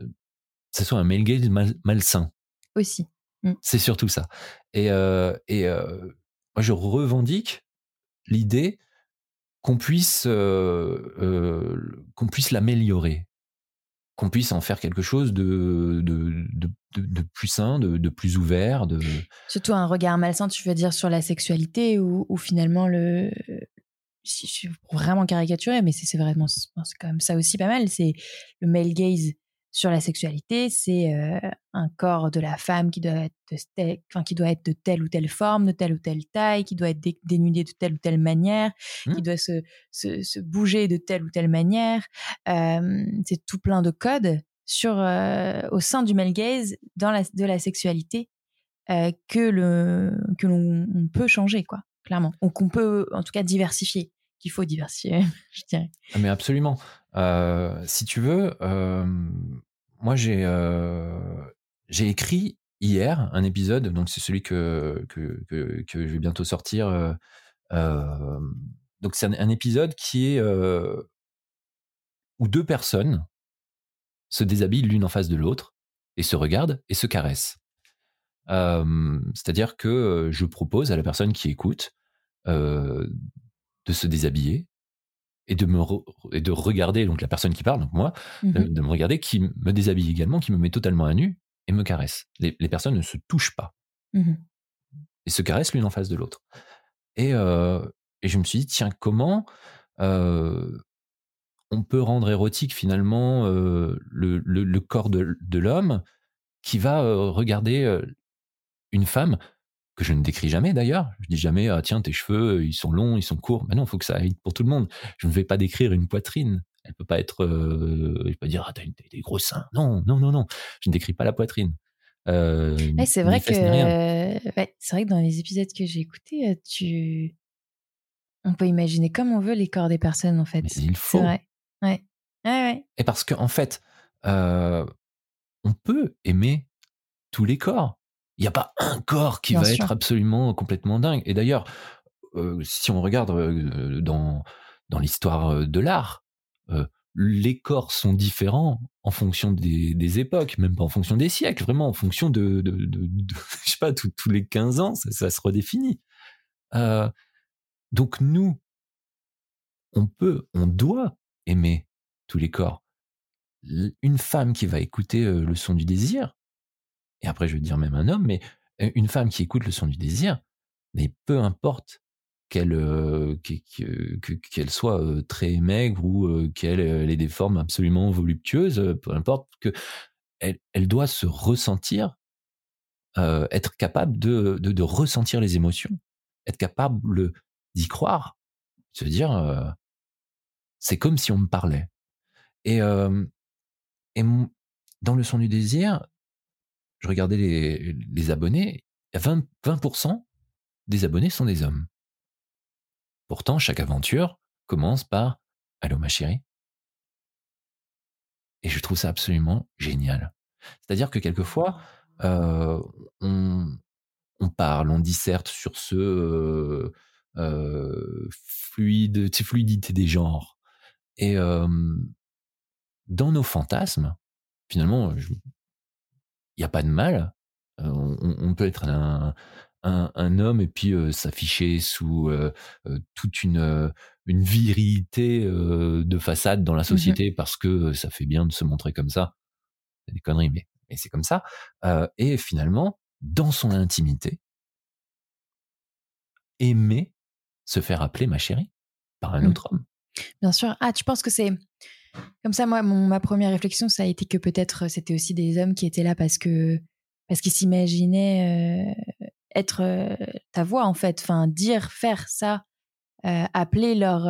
[SPEAKER 2] ça soit un male gaze malsain.
[SPEAKER 3] Aussi.
[SPEAKER 2] Mmh. C'est surtout ça. Et, euh, et euh, moi, je revendique l'idée qu'on puisse, qu'on puisse l'améliorer, qu'on puisse en faire quelque chose de, de, de, plus sain, de, plus ouvert. De...
[SPEAKER 3] Surtout un regard malsain, tu veux dire, sur la sexualité ou, finalement le. Je suis vraiment caricaturé, mais c'est vraiment c'est quand même ça aussi pas mal. C'est le male gaze sur la sexualité, c'est euh, un corps de la femme qui doit, être de, enfin, qui doit être de telle ou telle forme, de telle ou telle taille, qui doit être dénudé de telle ou telle manière, qui mmh. doit se, se, bouger de telle ou telle manière. c'est tout plein de codes sur, euh, au sein du male gaze dans la, de la sexualité euh, que le que l'on peut changer, quoi, clairement. Ou qu'on peut, en tout cas, diversifier qu'il faut diversifier, je dirais.
[SPEAKER 2] Ah, mais absolument. Euh, si tu veux, euh, moi j'ai écrit hier un épisode, donc c'est celui que, que, que, je vais bientôt sortir. donc c'est un, épisode qui est où deux personnes se déshabillent l'une en face de l'autre et se regardent et se caressent. C'est-à-dire que je propose à la personne qui écoute de se déshabiller et de me et de regarder donc la personne qui parle donc moi mmh de, me regarder qui me déshabille également qui me met totalement à nu et me caresse. Les, personnes ne se touchent pas. Mmh et se caressent l'une en face de l'autre. Et, euh, et je me suis dit tiens comment euh, on peut rendre érotique finalement euh, le, le, corps de, de l'homme qui va regarder une femme que je ne décris jamais d'ailleurs. Je dis jamais, ah, tiens, tes cheveux, ils sont longs, ils sont courts. Mais non, il faut que ça aille pour tout le monde. Je ne vais pas décrire une poitrine. Elle peut pas être, euh, je peux pas dire, ah, t'as des gros seins. Non, non, non, non. Je ne décris pas la poitrine.
[SPEAKER 3] Euh, c'est vrai que, c'est vrai que dans les épisodes que j'ai écoutés, euh, tu, on peut imaginer comme on veut les corps des personnes en fait.
[SPEAKER 2] Mais il faut.
[SPEAKER 3] Vrai. Ouais. ouais.
[SPEAKER 2] Et parce qu'en en fait, euh, on peut aimer tous les corps il n'y a pas un corps qui va être absolument complètement dingue. Et d'ailleurs, euh, si on regarde euh, dans, dans l'histoire euh, de l'art, les corps sont différents en fonction des, époques, même pas en fonction des siècles, vraiment en fonction de, de, je sais pas, tous les 15 ans, ça, se redéfinit. donc nous, on peut, on doit aimer tous les corps. Une femme qui va écouter le son du désir, et après je veux dire même un homme, mais une femme qui écoute le son du désir, mais peu importe qu'elle qu'elle soit très maigre ou qu'elle ait des formes absolument voluptueuses, peu importe que elle, elle doit se ressentir, être capable de, de, ressentir les émotions, être capable d'y croire, se dire c'est comme si on me parlait. Et, et dans le son du désir, je regardais les, abonnés, 20%, 20 des abonnés sont des hommes. Pourtant, chaque aventure commence par Allô ma chérie. Et je trouve ça absolument génial. C'est-à-dire que quelquefois, euh, on, parle, on disserte sur ce euh, euh, fluide, fluidité des genres. Et dans nos fantasmes, finalement, je, n'y a pas de mal. Euh, on, peut être un, un, homme et puis euh, s'afficher sous euh, toute une, une virilité de façade dans la mmh société parce que ça fait bien de se montrer comme ça. C'est des conneries, mais, mais c'est comme ça. et finalement, dans son intimité, aimer se faire appeler ma chérie par un mmh. autre homme.
[SPEAKER 3] Bien sûr. Ah, tu penses que c'est comme ça, moi, ma première réflexion, ça a été que peut-être euh, c'était aussi des hommes qui étaient là parce que parce qu'ils s'imaginaient euh, être euh, ta voix en fait, enfin dire, faire ça, appeler leur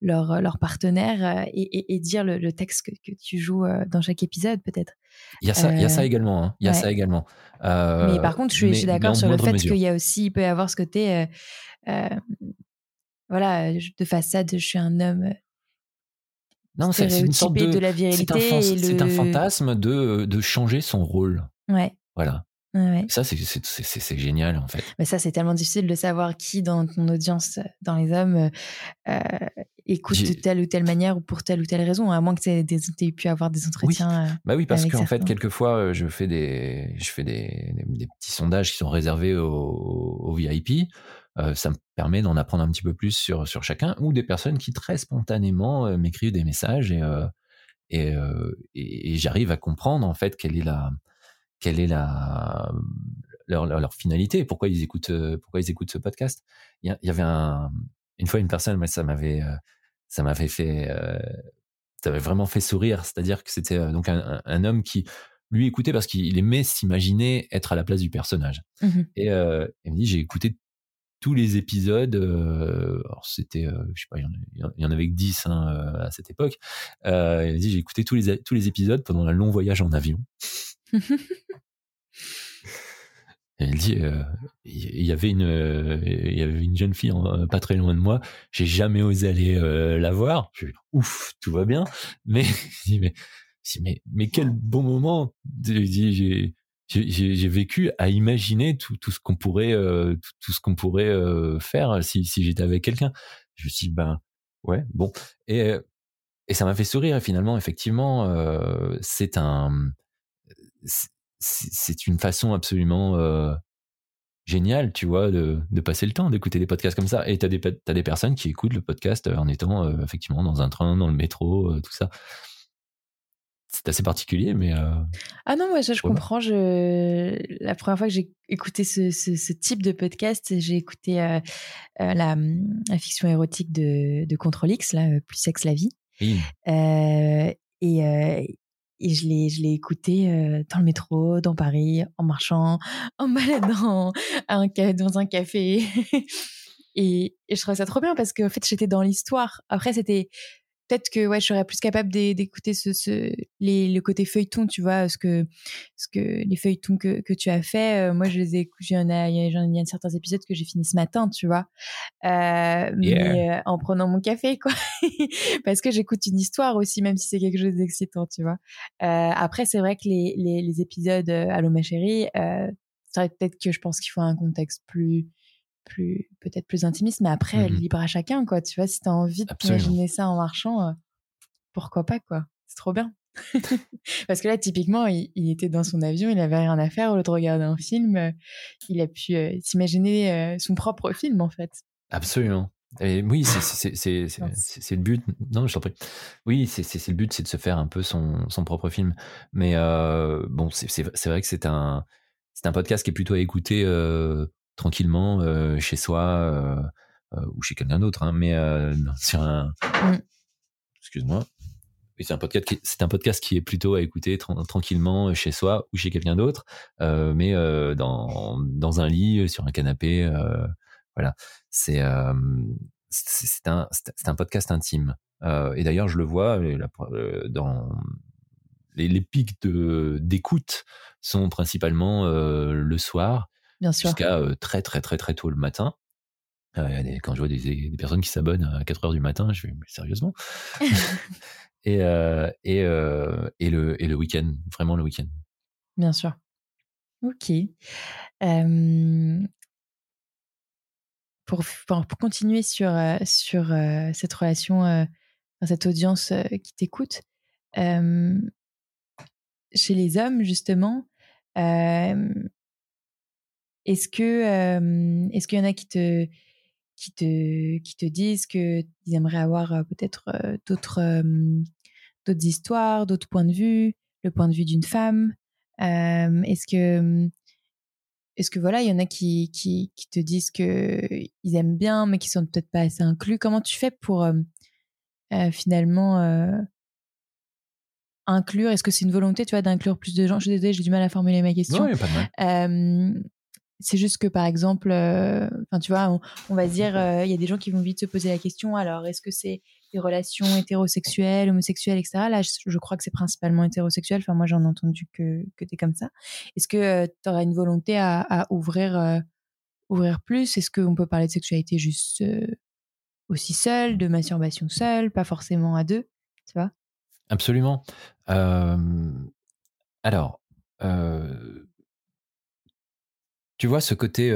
[SPEAKER 3] leur leur partenaire et, et, dire le, texte que, que, tu joues dans chaque épisode peut-être.
[SPEAKER 2] Il y a ça, il y a ça également, hein. il y a ça également.
[SPEAKER 3] mais par contre, je suis, d'accord sur le fait qu'il y a aussi, il peut y avoir ce côté, voilà, de façade, je suis un homme
[SPEAKER 2] non, c'est une sorte de,
[SPEAKER 3] la virilité.
[SPEAKER 2] C'est un, fantasme de, de changer son rôle.
[SPEAKER 3] Ouais.
[SPEAKER 2] Voilà. Ça, c'est génial, en fait.
[SPEAKER 3] Mais ça, c'est tellement difficile de savoir qui dans ton audience, dans les hommes, euh, écoute de telle ou telle manière ou pour telle ou telle raison, à moins que tu aies, pu avoir des entretiens.
[SPEAKER 2] Oui. bah oui, parce qu'en fait, quelquefois, je fais, des, je fais des, des, petits sondages qui sont réservés aux, VIP. Ça me permet d'en apprendre un petit peu plus sur, sur chacun, ou des personnes qui très spontanément m'écrivent des messages et, et, et, et j'arrive à comprendre en fait quelle est la, quelle est la leur, leur, finalité, pourquoi ils écoutent, euh, pourquoi ils écoutent ce podcast. Il y, avait un, une fois une personne, moi, ça m'avait, euh, ça m'avait fait, euh, ça m'avait vraiment fait sourire. C'est-à-dire que c'était donc un, un, homme qui lui écoutait parce qu'il aimait s'imaginer être à la place du personnage. Mmh Et il me dit, j'ai écouté tous les épisodes. alors c'était, je sais pas, il y en, avait que 10 hein, à cette époque. il me dit, j'ai écouté tous les tous les épisodes pendant un long voyage en avion. elle dit, euh, il y avait une, il y avait une jeune fille pas très loin de moi. J'ai jamais osé aller euh, la voir. Je ouf, tout va bien. Mais, mais, mais, mais quel bon moment. J'ai, j'ai vécu à imaginer tout, tout ce qu'on pourrait, euh, tout, ce qu'on pourrait faire si, si j'étais avec quelqu'un. Je me suis dit, ben, ouais, bon. Et, et ça m'a fait sourire. Et finalement, effectivement, c'est un, c'est une façon absolument euh, géniale, tu vois, de, de, passer le temps, d'écouter des podcasts comme ça. Et tu as des, as des personnes qui écoutent le podcast en étant euh, effectivement dans un train, dans le métro, euh, tout ça. C'est assez particulier, mais.
[SPEAKER 3] Ah non, moi, ça, je comprends. Je... La première fois que j'ai écouté ce, ce, type de podcast, j'ai écouté la, la, fiction érotique de, de Control X, là, Plus sexe la vie. Oui. et, et je l'ai, je l'ai écouté euh, dans le métro, dans Paris, en marchant, en baladant un, dans un café. et, et, je trouvais ça trop bien parce qu'en fait, j'étais dans l'histoire. Après, c'était peut-être que ouais, je serais plus capable d'écouter ce, ce les, le côté feuilleton, tu vois, ce que, ce que les feuilletons que, que tu as fait. Euh, moi, je les ai, il y en a, il y a certains épisodes que j'ai fini ce matin, tu vois, euh, mais euh, en prenant mon café, quoi, parce que j'écoute une histoire aussi, même si c'est quelque chose d'excitant, tu vois. Euh, après, c'est vrai que les, les, les épisodes Allô ma chérie, c'est peut-être que je pense qu'il faut un contexte plus plus peut-être plus intimiste, mais après mmh libre à chacun quoi. Tu vois, si t'as envie d'imaginer ça en marchant, euh, pourquoi pas quoi. C'est trop bien. Parce que là, typiquement, il, était dans son avion, il avait rien à faire au lieu de regarder un film. Euh, il a pu euh, s'imaginer son propre film en fait.
[SPEAKER 2] Absolument. Et oui, c'est le but. Non, je t'en prie. Oui, c'est le but, c'est de se faire un peu son, son propre film. Mais bon, c'est vrai que c'est un, un podcast qui est plutôt à écouter tranquillement euh, chez soi euh, euh, ou chez quelqu'un d'autre, hein, mais sur un. Mm. Excuse-moi. c'est un podcast qui c'est un podcast qui est plutôt à écouter tranquillement chez soi ou chez quelqu'un d'autre, mais dans dans un lit sur un canapé. voilà, c'est c'est un c'est un podcast intime. et d'ailleurs, je le vois dans les, les pics de d'écoute sont principalement le soir Jusqu'à très, très, très, très tôt le matin. quand je vois des, personnes qui s'abonnent à 4 heures du matin, je mais sérieusement? Et, et, et, le, et le week-end, vraiment le week-end.
[SPEAKER 3] Bien sûr. Ok. Pour, pour, continuer sur, sur cette relation, cette audience qui t'écoute, chez les hommes, justement, est-ce que est-ce qu'il y en a qui te qui te qui te disent que ils aimeraient avoir peut-être d'autres d'autres histoires, d'autres points de vue, le point de vue d'une femme? Est-ce que est-ce que voilà, il y en a qui, qui, qui te disent que ils aiment bien, mais qui sont peut-être pas assez inclus? Comment tu fais pour finalement inclure? Est-ce que c'est une volonté, tu vois, d'inclure plus de gens? Je suis désolée, j'ai du mal à formuler ma question.
[SPEAKER 2] Non, pas de mal.
[SPEAKER 3] C'est juste que par exemple, euh, enfin tu vois, on, va dire, euh, il y a des gens qui vont vite se poser la question. Alors, est-ce que c'est des relations hétérosexuelles, homosexuelles, etc. Là, je, crois que c'est principalement hétérosexuel. Enfin, moi, j'en ai entendu que que t'es comme ça. Est-ce que euh, tu aurais une volonté à, ouvrir ouvrir plus? Est-ce qu'on peut parler de sexualité juste aussi seule, de masturbation seule, pas forcément à deux, tu vois?
[SPEAKER 2] Absolument. alors tu vois, ce côté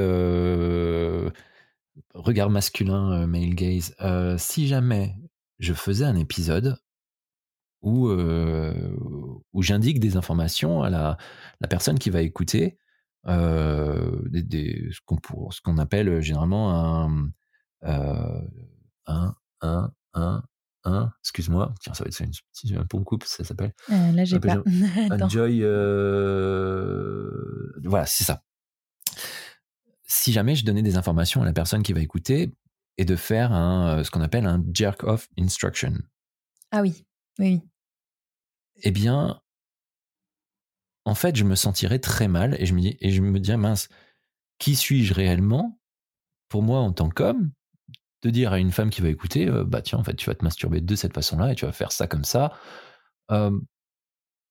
[SPEAKER 2] regard masculin, male gaze. si jamais je faisais un épisode où, où j'indique des informations à la, la, personne qui va écouter, des, ce qu'on appelle généralement un, un, un, un, un, excuse-moi, tiens, ça va être une petite un coupe, ça s'appelle.
[SPEAKER 3] là, j'ai pas.
[SPEAKER 2] Enjoy. Voilà, c'est ça si jamais je donnais des informations à la personne qui va écouter et de faire un, euh, ce qu'on appelle un jerk-off instruction.
[SPEAKER 3] Ah oui, oui.
[SPEAKER 2] Eh bien, en fait, je me sentirais très mal et je me, dis, et je me dirais, mince, qui suis-je réellement pour moi en tant qu'homme de dire à une femme qui va écouter, euh, bah tiens, en fait, tu vas te masturber de cette façon-là et tu vas faire ça comme ça.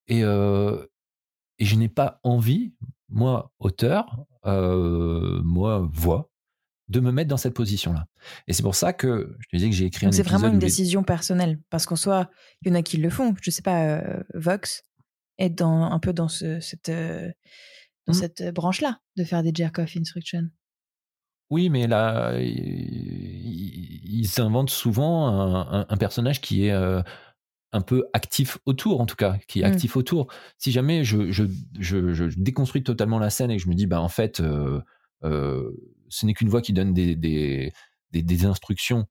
[SPEAKER 2] et, et je n'ai pas envie, moi, auteur, euh, moi, voix, de me mettre dans cette position-là. Et c'est pour ça que je te disais que j'ai écrit un.
[SPEAKER 3] C'est vraiment une décision personnelle, parce qu'en soi, il y en a qui le font. Je sais pas, euh, Vox est dans, un peu dans ce, cette, euh, dans mmh. cette branche-là de faire des jerk-off instructions.
[SPEAKER 2] Oui, mais là, il, s'invente souvent un, un, personnage qui est un peu actif autour, en tout cas, qui est mmh. actif autour. Si jamais je, je, je, déconstruis totalement la scène et que je me dis, bah, en fait, euh, euh, ce n'est qu'une voix qui donne des, des, des, instructions,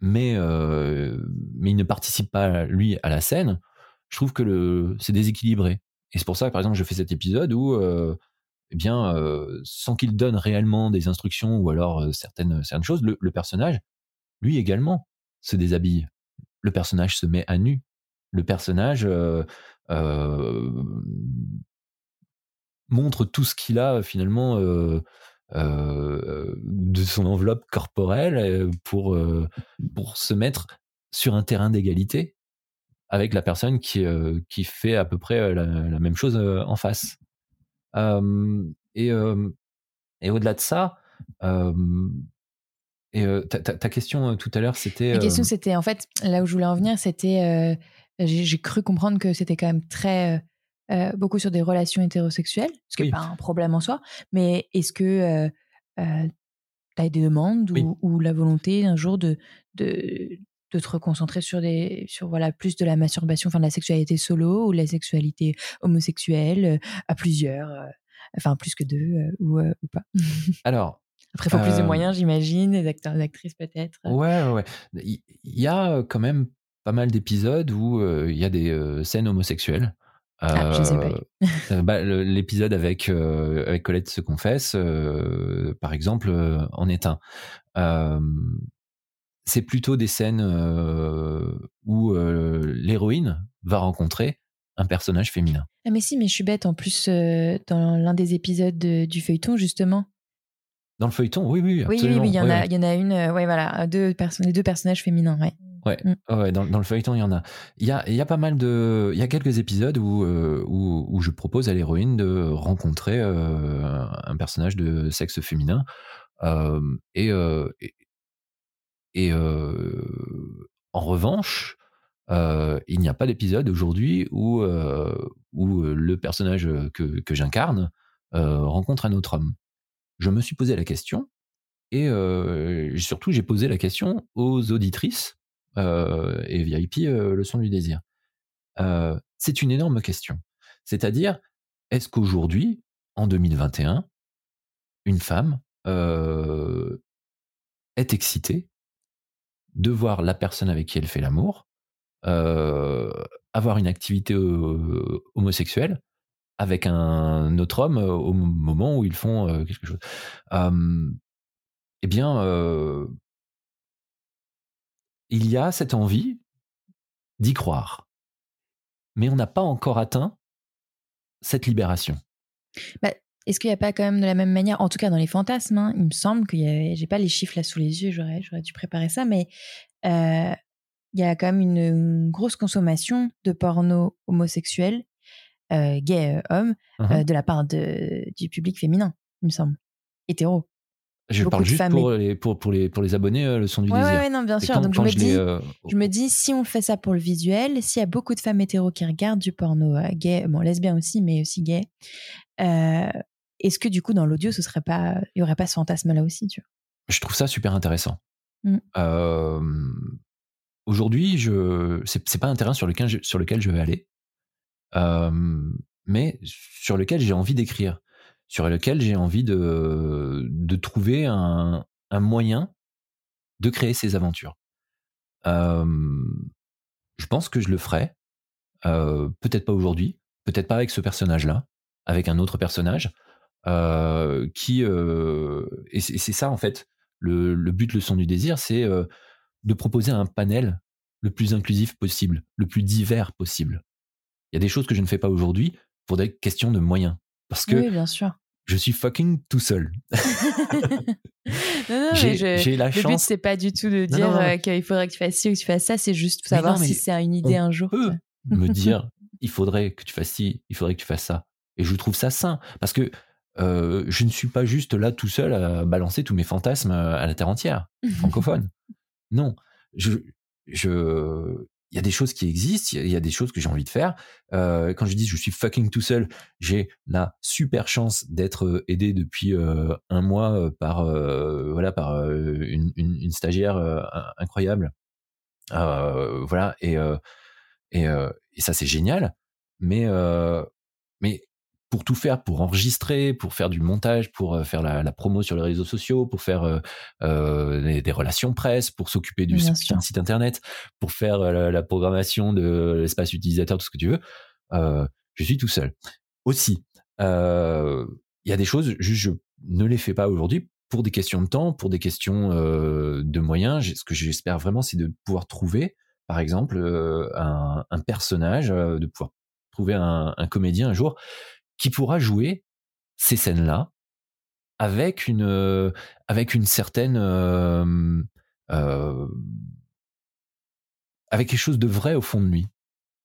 [SPEAKER 2] mais, euh, mais il ne participe pas, lui, à la scène, je trouve que le, c'est déséquilibré. Et c'est pour ça, par exemple, je fais cet épisode où, eh bien, sans qu'il donne réellement des instructions ou alors certaines, certaines choses, le personnage, lui également, se déshabille le personnage se met à nu. Le personnage euh, euh, montre tout ce qu'il a finalement euh, de son enveloppe corporelle pour, pour se mettre sur un terrain d'égalité avec la personne qui, qui fait à peu près la, même chose en face. et, et au-delà de ça, et ta, question tout à l'heure, c'était.
[SPEAKER 3] La question, c'était en fait, là où je voulais en venir, c'était. j'ai cru comprendre que c'était quand même très. beaucoup sur des relations hétérosexuelles, ce qui n'est pas un problème en soi. Mais est-ce que tu as des demandes ou, la volonté un jour de, de, de, te reconcentrer sur, des, sur voilà, plus de la masturbation, enfin de la sexualité solo ou la sexualité homosexuelle à plusieurs, enfin plus que deux ou, ou pas?
[SPEAKER 2] Alors,
[SPEAKER 3] après, il faut plus de moyens, j'imagine, des acteurs, des actrices peut-être.
[SPEAKER 2] Ouais, ouais. Il y a quand même pas mal d'épisodes où il y a des scènes homosexuelles.
[SPEAKER 3] Ah, je sais pas.
[SPEAKER 2] bah, L'épisode avec, avec Colette se confesse, par exemple, en est un. c'est plutôt des scènes où l'héroïne va rencontrer un personnage féminin.
[SPEAKER 3] Ah mais si, mais je suis bête. En plus, dans l'un des épisodes du feuilleton, justement,
[SPEAKER 2] dans le feuilleton, oui, oui, absolument.
[SPEAKER 3] Oui, oui, il y en, a, il y en a une, euh, ouais, voilà, deux les deux personnages féminins, ouais.
[SPEAKER 2] Ouais, mm. ouais dans, dans, le feuilleton, il y en a. Il y a, il y a pas mal de. Il y a quelques épisodes où, euh, où, où, je propose à l'héroïne de rencontrer euh, un personnage de sexe féminin. et. et, et en revanche, il n'y a pas d'épisode aujourd'hui où, où le personnage que, que j'incarne rencontre un autre homme je me suis posé la question et surtout j'ai posé la question aux auditrices et VIP le son du désir. c'est une énorme question. C'est-à-dire, est-ce qu'aujourd'hui, en 2021, une femme est excitée de voir la personne avec qui elle fait l'amour, avoir une activité homosexuelle avec un autre homme euh, au moment où ils font euh, quelque chose. eh bien, il y a cette envie d'y croire. Mais on n'a pas encore atteint cette libération.
[SPEAKER 3] Bah, est-ce qu'il n'y a pas quand même de la même manière, en tout cas dans les fantasmes, hein, il me semble qu'il y avait, j'ai pas les chiffres là sous les yeux, j'aurais, dû préparer ça, mais il y a quand même une, grosse consommation de porno homosexuel euh, gay euh, homme mmh euh, de la part de, du public féminin, il me semble, hétéro.
[SPEAKER 2] Je parle juste pour, les, pour, pour, les, pour les abonnés, le son du désir.
[SPEAKER 3] Oui, non, bien sûr. Donc je, me dis, je me dis, si on fait ça pour le visuel, s'il y a beaucoup de femmes hétéro qui regardent du porno gay, bon, lesbien aussi, mais aussi gay, est-ce que du coup dans l'audio, ce serait pas, il y aurait pas ce fantasme-là aussi, tu vois?
[SPEAKER 2] Je trouve ça super intéressant.
[SPEAKER 3] Mm.
[SPEAKER 2] Aujourd'hui, je c'est pas un terrain sur lequel je, sur lequel je vais aller, mais sur lequel j'ai envie d'écrire, sur lequel j'ai envie de trouver un, un moyen de créer ces aventures. je pense que je le ferai, peut-être pas aujourd'hui, peut-être pas avec ce personnage-là, avec un autre personnage, qui et c'est ça en fait le, le, but, le son du désir, c'est de proposer un panel le plus inclusif possible, le plus divers possible. Il y a des choses que je ne fais pas aujourd'hui pour des questions de moyens. Parce que
[SPEAKER 3] oui, bien sûr.
[SPEAKER 2] je suis fucking tout seul.
[SPEAKER 3] j'ai la chance. Le but, c'est pas du tout de dire euh, qu'il faudrait que tu fasses ci ou que tu fasses ça, c'est juste savoir si c'est une idée un jour.
[SPEAKER 2] Peut me dire, il faudrait que tu fasses ci, il faudrait que tu fasses ça. Et je trouve ça sain. Parce que euh, je ne suis pas juste là tout seul à balancer tous mes fantasmes à la terre entière, francophone. non, je, je, il y a des choses qui existent, il y, a des choses que j'ai envie de faire. Euh, quand je dis je suis fucking tout seul, j'ai la super chance d'être euh, aidé depuis euh, un mois par voilà par une, stagiaire incroyable. voilà et et, et ça c'est génial. Mais mais pour tout faire, pour enregistrer, pour faire du montage, pour euh, faire la, la promo sur les réseaux sociaux, pour faire euh, euh des, relations presse, pour s'occuper du site internet, pour faire euh, la, programmation de l'espace utilisateur, tout ce que tu veux. Euh, je suis tout seul. Aussi, il y a des choses, juste je ne les fais pas aujourd'hui pour des questions de temps, pour des questions de moyens. Ce que j'espère vraiment, c'est de pouvoir trouver, par exemple, un, un, personnage, de pouvoir trouver un, un comédien un jour qui pourra jouer ces scènes-là avec une euh, avec une certaine euh, euh, avec quelque chose de vrai au fond de lui.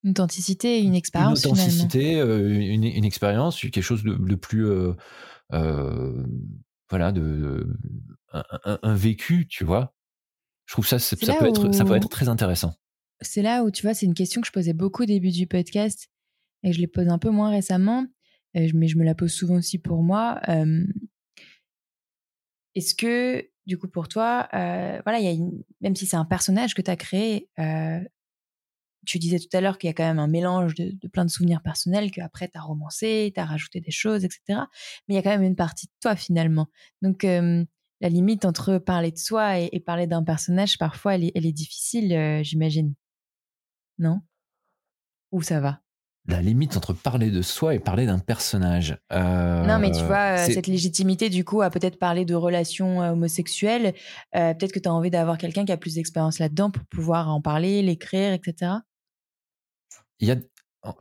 [SPEAKER 3] Une authenticité, une expérience.
[SPEAKER 2] Une authenticité, une, une, expérience, quelque chose de, de plus voilà de un, un, vécu, tu vois. Je trouve ça ça peut être ça peut être très intéressant.
[SPEAKER 3] C'est là où tu vois, c'est une question que je posais beaucoup au début du podcast et je les pose un peu moins récemment mais je me la pose souvent aussi pour moi. Est-ce que, du coup, pour toi, voilà, y a même si c'est un personnage que tu as créé, tu disais tout à l'heure qu'il y a quand même un mélange de, plein de souvenirs personnels, qu'après tu as romancé, tu as rajouté des choses, etc. Mais il y a quand même une partie de toi finalement. Donc, la limite entre parler de soi et, parler d'un personnage, parfois, elle est, elle est difficile, j'imagine. Non? Ou ça va?
[SPEAKER 2] La limite entre parler de soi et parler d'un personnage.
[SPEAKER 3] Euh, non, mais tu vois, euh, cette légitimité, du coup, à peut-être parler de relations euh, homosexuelles, peut-être que tu as envie d'avoir quelqu'un qui a plus d'expérience là-dedans pour pouvoir en parler, l'écrire, etc.
[SPEAKER 2] Il y a,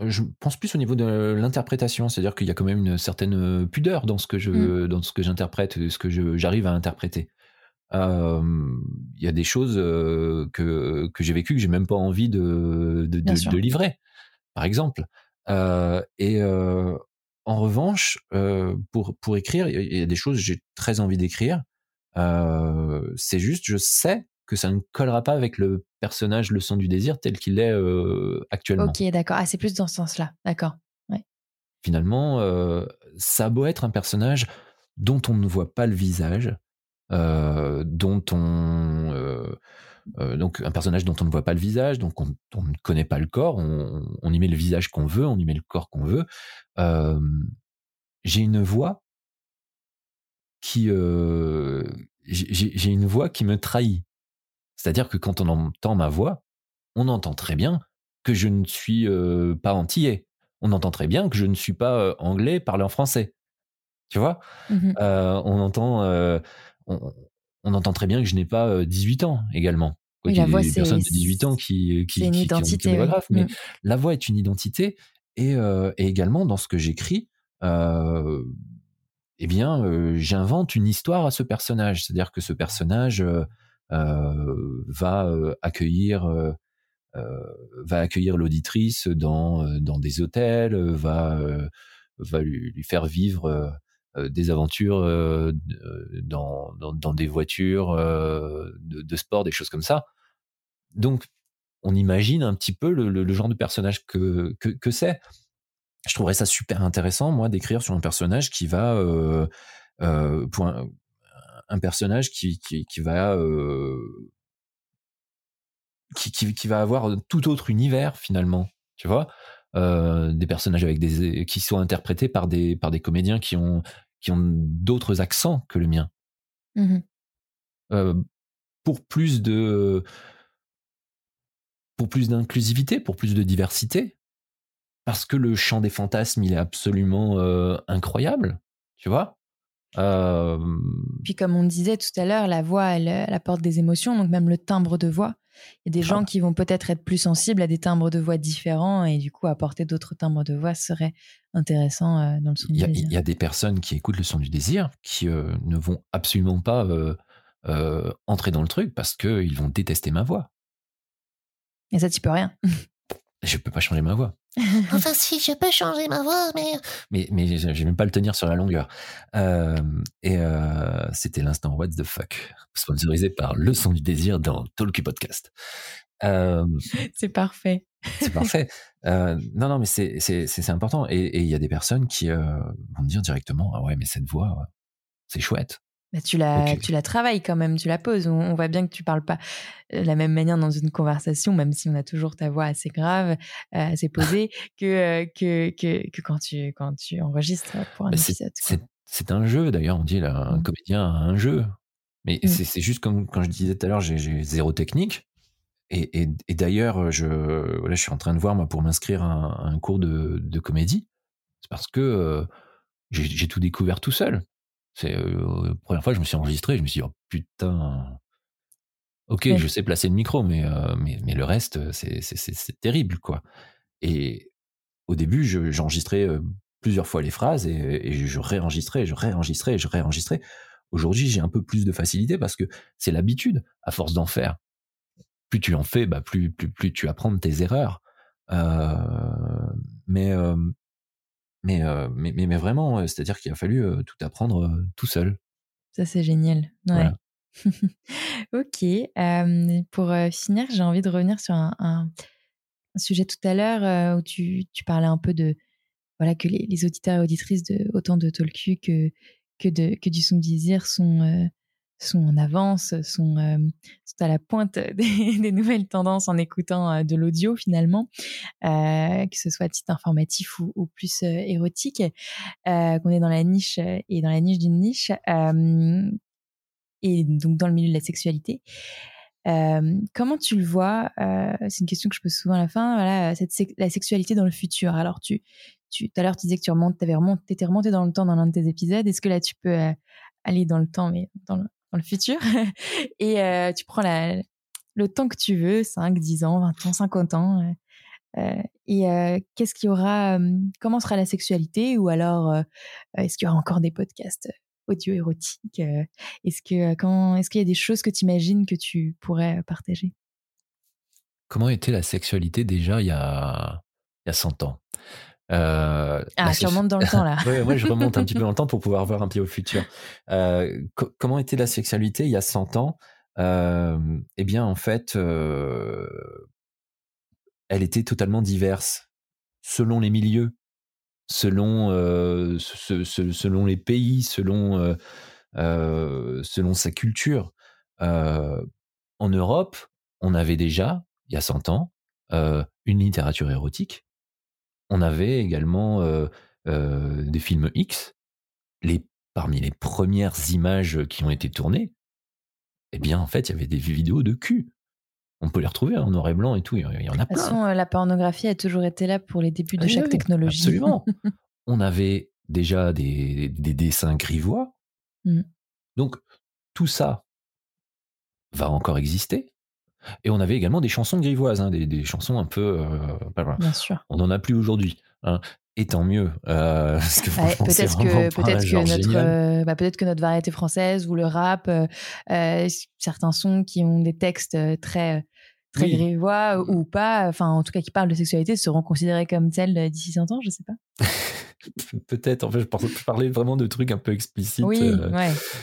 [SPEAKER 2] je pense plus au niveau de l'interprétation, c'est-à-dire qu'il y a quand même une certaine pudeur dans ce que je, mmh. dans ce que j'interprète, ce que j'arrive à interpréter. Il y a des choses que, que j'ai vécues que j'ai même pas envie de, de, de livrer par exemple. Euh, et euh, en revanche, euh, pour, pour écrire, il y a des choses que j'ai très envie d'écrire. c'est juste, je sais que ça ne collera pas avec le personnage Le Son du Désir tel qu'il est actuellement.
[SPEAKER 3] Ok, d'accord. Ah, c'est plus dans ce sens-là. D'accord. Ouais.
[SPEAKER 2] Finalement, ça a beau être un personnage dont on ne voit pas le visage, dont on euh, donc un personnage dont on ne voit pas le visage, donc on, ne connaît pas le corps, on, y met le visage qu'on veut, on y met le corps qu'on veut. Euh, j'ai une voix qui euh, j'ai une voix qui me trahit. C'est-à-dire que quand on entend ma voix, on entend très bien que je ne suis pas antillais. On entend très bien que je ne suis pas anglais parlant français. Tu vois? Mmh On entend on entend très bien que je n'ai pas 18 ans également.
[SPEAKER 3] Oui, la voix,
[SPEAKER 2] c'est personnes de 18 ans qui, qui,
[SPEAKER 3] une identité,
[SPEAKER 2] grave, mais mm. la voix est une identité et, et également dans ce que j'écris, euh, eh bien, j'invente une histoire à ce personnage. C'est-à-dire que ce personnage euh, va accueillir va accueillir l'auditrice dans dans des hôtels, va va lui, lui faire vivre euh, des aventures euh, dans, dans, des voitures euh, de, sport, des choses comme ça. Donc, on imagine un petit peu le, genre de personnage que, que, c'est. je trouverais ça super intéressant, moi, d'écrire sur un personnage qui va, pour un, personnage qui, qui, va, qui, qui, va avoir tout autre univers finalement, tu vois, des personnages avec des, qui sont interprétés par des, par des comédiens qui ont, qui ont d'autres accents que le mien. Mmh pour plus de, pour plus d'inclusivité, pour plus de diversité, parce que le champ des fantasmes, il est absolument incroyable, tu vois?
[SPEAKER 3] Puis comme on disait tout à l'heure, la voix, elle, apporte des émotions, donc même le timbre de voix. Il y a des gens qui vont peut-être être plus sensibles à des timbres de voix différents et du coup apporter d'autres timbres de voix serait intéressant dans le son du désir.
[SPEAKER 2] Il y a des personnes qui écoutent le son du désir qui ne vont absolument pas entrer dans le truc parce qu'ils vont détester ma voix.
[SPEAKER 3] Et ça, tu peux rien.
[SPEAKER 2] Je peux pas changer ma voix.
[SPEAKER 4] enfin, si, je peux changer ma voix, mais.
[SPEAKER 2] Mais, mais je vais même pas le tenir sur la longueur. Euh, et euh, c'était l'instant What the fuck, sponsorisé par Le Son du Désir dans Talky Podcast.
[SPEAKER 3] Euh, c'est parfait.
[SPEAKER 2] C'est parfait. non, non, mais c'est important. Et il y a des personnes qui vont me dire directement Ah ouais, mais cette voix, c'est chouette.
[SPEAKER 3] Bah, tu la, tu la travailles quand même, tu la poses. On, voit bien que tu parles pas de la même manière dans une conversation, même si on a toujours ta voix assez grave, euh, assez posée, que, que, que, quand, tu, quand tu enregistres pour un épisode.
[SPEAKER 2] C'est un jeu, d'ailleurs, on dit là, un mmh. comédien a un jeu. Mais mmh. c'est juste comme quand je disais tout à l'heure, j'ai zéro technique. Et, et, d'ailleurs, je, voilà, je suis en train de voir moi, pour m'inscrire à, un cours de, de comédie. C'est parce que euh, j'ai tout découvert tout seul. C'est euh, la première fois que je me suis enregistré, je me suis dit, oh putain. Ok, je sais placer le micro, mais, euh, mais, mais, le reste, c'est terrible, quoi. Et au début, j'enregistrais euh, plusieurs fois les phrases et, je réenregistrais, je réenregistrais, je réenregistrais. Aujourd'hui, j'ai un peu plus de facilité parce que c'est l'habitude, à force d'en faire. Plus tu en fais, bah, plus, plus, plus tu apprends de tes erreurs. mais, euh, mais, mais, mais, vraiment, c'est-à-dire qu'il a fallu tout apprendre tout seul.
[SPEAKER 3] Ça, c'est génial. Ouais. ok. pour finir, j'ai envie de revenir sur un, sujet tout à l'heure où tu, tu, parlais un peu de voilà que les, auditeurs et auditrices de autant de Tolku que que, de, que du son désir sont sont en avance, sont, à la pointe des, nouvelles tendances en écoutant de l'audio finalement, que ce soit à titre informatif ou, plus érotique, qu'on est dans la niche et dans la niche d'une niche, et donc dans le milieu de la sexualité. comment tu le vois C'est une question que je pose souvent à la fin. Voilà, la sexualité dans le futur? Alors, tu, tu, tout à l'heure, tu disais que tu remontes, remonté, étais remonté dans le temps dans l'un de tes épisodes. Est-ce que là, tu peux aller dans le temps, mais dans le, dans le futur. et euh, tu prends le temps que tu veux, 5, 10 ans, 20 ans, 50 ans. Euh, euh, et qu'est-ce qu'il y aura Comment sera la sexualité? Ou alors, est-ce qu'il y aura encore des podcasts audio érotiques Est-ce que est-ce qu'il y a des choses que tu imagines que tu pourrais partager?
[SPEAKER 2] Comment était la sexualité déjà il y a, il y a 100 ans?
[SPEAKER 3] Euh, ah, tu remontes dans le temps là.
[SPEAKER 2] oui, moi je remonte un petit peu dans le temps pour pouvoir voir un peu au futur. Euh, comment était la sexualité il y a 100 ans? Euh, Eh bien, en fait, elle était totalement diverse selon les milieux, selon, selon les pays, selon, selon sa culture. en Europe, on avait déjà, il y a 100 ans, une littérature érotique on avait également des films X. Les, parmi les premières images qui ont été tournées, eh bien, en fait, il y avait des vidéos de cul. On peut les retrouver en noir et blanc et tout. Il y en a plein. De toute façon,
[SPEAKER 3] la pornographie a toujours été là pour les débuts de ah chaque technologie.
[SPEAKER 2] Absolument. on avait déjà des, dessins grivois. Mmh. Donc, tout ça va encore exister. Et on avait également des chansons grivoises, hein, des, chansons un peu.
[SPEAKER 3] Euh, Bien sûr.
[SPEAKER 2] On n'en a plus aujourd'hui. Hein. Et tant mieux. Euh,
[SPEAKER 3] peut-être que peut-être que notre euh, bah, peut-être que notre variété française ou le rap, certains sons qui ont des textes très très grivois ou pas, enfin en tout cas qui parlent de sexualité, seront considérés comme tels d'ici 100 ans, je sais pas.
[SPEAKER 2] Peut-être. En fait, je parlais vraiment de trucs un peu explicites.
[SPEAKER 3] Oui, euh,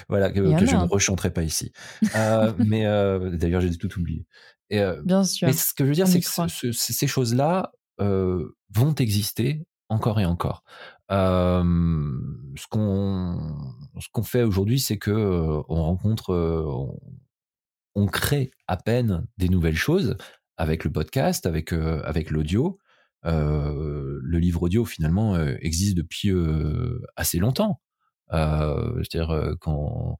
[SPEAKER 2] Voilà, que, je ne rechanterai pas ici. Euh, mais euh, d'ailleurs, j'ai tout oublié.
[SPEAKER 3] Et, Bien sûr.
[SPEAKER 2] Mais ce que je veux dire, c'est que ces choses-là vont exister encore et encore. Euh, ce qu'on ce qu'on fait aujourd'hui, c'est que euh, on rencontre, euh, on, on, crée à peine des nouvelles choses avec le podcast, avec avec l'audio. le livre audio finalement existe depuis assez longtemps. C'est-à-dire quand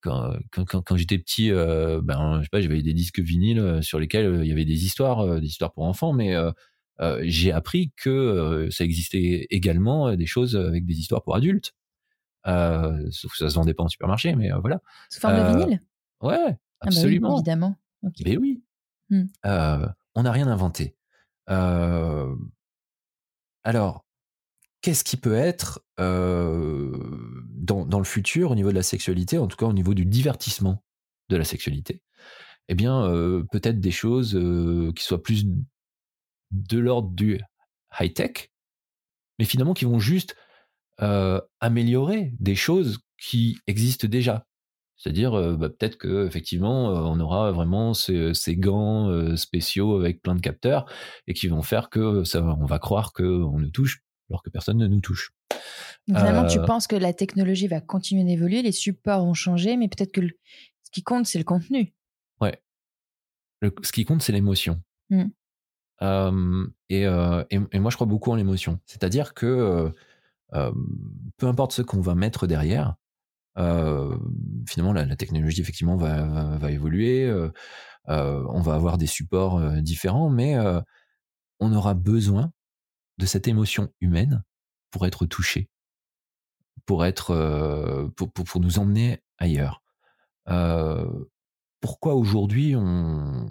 [SPEAKER 2] quand, quand, quand j'étais petit, ben, je sais pas, j'avais des disques vinyles sur lesquels il y avait des histoires, des histoires pour enfants, mais euh, j'ai appris que euh, ça existait également euh, des choses avec des histoires pour adultes. sauf que ça se vendait pas en supermarché, mais voilà.
[SPEAKER 3] Sous forme de vinyle?
[SPEAKER 2] Ouais,
[SPEAKER 3] ah bah
[SPEAKER 2] absolument.
[SPEAKER 3] évidemment.
[SPEAKER 2] Mais oui. Hmm. on n'a rien inventé. alors, qu'est-ce qui peut être dans, dans, le futur au niveau de la sexualité, en tout cas au niveau du divertissement de la sexualité? Eh bien, peut-être des choses qui soient plus de l'ordre du high-tech, mais finalement qui vont juste améliorer des choses qui existent déjà. C'est-à-dire, euh, bah, peut-être que effectivement, euh, on aura vraiment ces, gants spéciaux avec plein de capteurs et qui vont faire que ça, on va croire qu'on nous touche alors que personne ne nous touche.
[SPEAKER 3] Finalement, tu penses que la technologie va continuer d'évoluer, les supports vont changer, mais peut-être que ce qui compte, c'est le contenu.
[SPEAKER 2] Ouais. ce qui compte, c'est l'émotion. Mmh. Euh, et, et, moi, je crois beaucoup en l'émotion. C'est-à-dire que peu importe ce qu'on va mettre derrière, finalement, la, technologie, effectivement, va, évoluer. on va avoir des supports différents, mais on aura besoin de cette émotion humaine pour être touché, pour être, pour, nous emmener ailleurs. pourquoi aujourd'hui on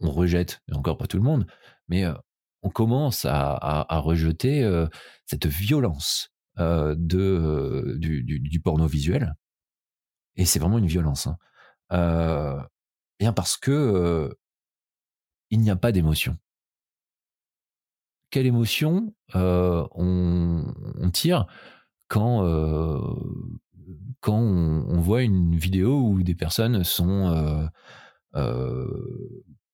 [SPEAKER 2] rejette, et encore pas tout le monde, mais on commence à, rejeter cette violence de, du, porno visuel. Et c'est vraiment une violence. Hein. bien parce que il n'y a pas d'émotion. Quelle émotion on, tire quand, on, voit une vidéo où des personnes sont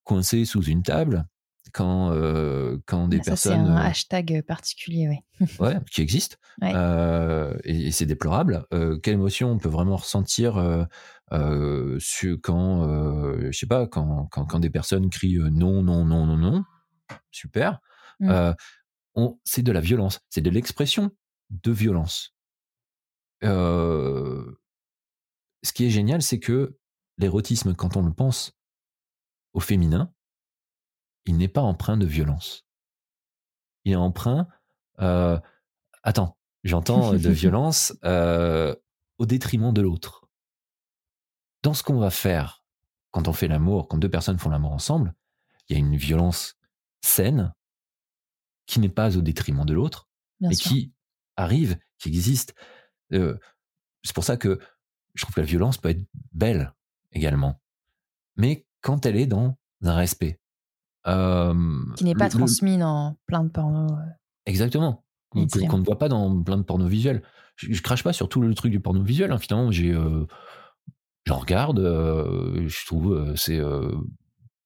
[SPEAKER 2] coincé sous une table quand euh, quand des personnes c'est
[SPEAKER 3] un
[SPEAKER 2] euh,
[SPEAKER 3] hashtag particulier ouais.
[SPEAKER 2] Ouais qui existe. Euh, et, c'est déplorable. Quelle émotion on peut vraiment ressentir quand je sais pas quand, quand, quand des personnes crient non non non non non. Super. Mmh. c'est de la violence. C'est de l'expression de violence. Ce qui est génial c'est que l'érotisme quand on le pense au féminin, il n'est pas empreint de violence. Il est empreint. Euh, attends, j'entends de violence euh, au détriment de l'autre. Dans ce qu'on va faire quand on fait l'amour, quand deux personnes font l'amour ensemble, il y a une violence saine qui n'est pas au détriment de l'autre, mais qui arrive, qui existe. Euh, c'est pour ça que je trouve que la violence peut être belle également. Mais quand elle est dans un respect.
[SPEAKER 3] Qui n'est pas transmis dans plein de porno. Euh,
[SPEAKER 2] Exactement. Qu'on ne voit pas dans plein de porno visuels. Je, je, crache pas sur tout le truc du porno visuel. Hein. Finalement, j'ai, euh, j'en regarde. Euh, je trouve c'est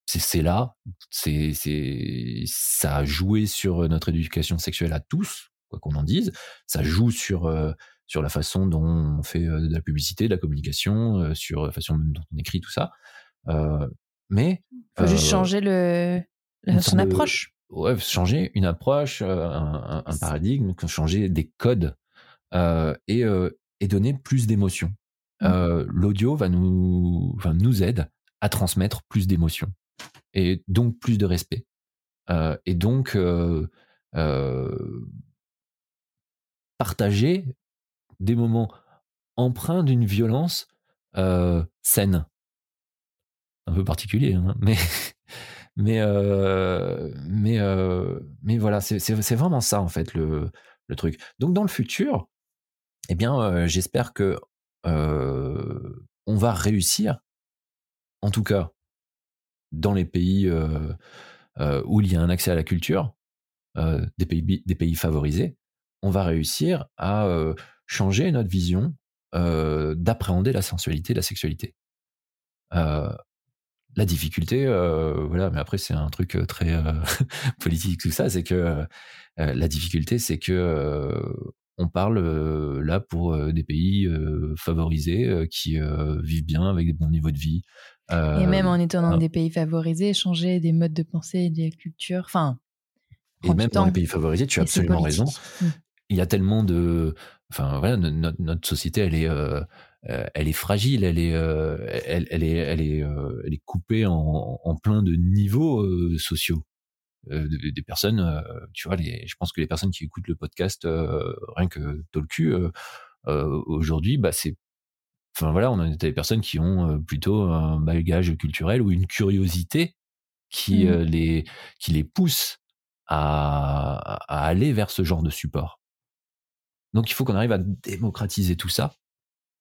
[SPEAKER 2] c'est là. C'est c'est ça a joué sur notre éducation sexuelle à tous, quoi qu'on en dise. Ça joue sur sur la façon dont on fait de la publicité, de la communication, sur la façon dont on écrit tout ça. Mais.
[SPEAKER 3] Faut juste euh, changer le, son approche.
[SPEAKER 2] Ouais, changer une approche, euh, un, paradigme, changer des codes euh, et, et donner plus d'émotions. Mmh. L'audio va nous, va nous aide à transmettre plus d'émotions et donc plus de respect. et donc partager des moments empreints d'une violence saine un peu particulier, hein, mais mais euh, mais euh, mais voilà, c'est vraiment ça en fait le, le truc. Donc dans le futur, eh bien, euh, j'espère que on va réussir, en tout cas dans les pays où il y a un accès à la culture, des pays des pays favorisés, on va réussir à changer notre vision d'appréhender la sensualité, la sexualité la difficulté, voilà, mais après c'est un truc très politique tout ça, c'est que la difficulté, c'est que on parle là pour des pays favorisés qui vivent bien avec des bons niveaux de vie.
[SPEAKER 3] et même en étant dans des pays favorisés, changer des modes de pensée, des cultures, enfin.
[SPEAKER 2] Et même dans les pays favorisés, tu as absolument raison. Mmh. Il y a tellement de, enfin voilà, notre, notre société, elle est, elle est fragile, elle est, elle, elle, est, elle est, elle est coupée en, en plein de niveaux sociaux. Euh, des personnes, euh, tu vois, les, je pense que les personnes qui écoutent le podcast, euh, rien que Tolku, aujourd'hui, bah c'est enfin voilà, on a des personnes qui ont plutôt un bagage culturel ou une curiosité qui mmh. les qui les pousse à, à, aller vers ce genre de support. Donc il faut qu'on arrive à démocratiser tout ça euh,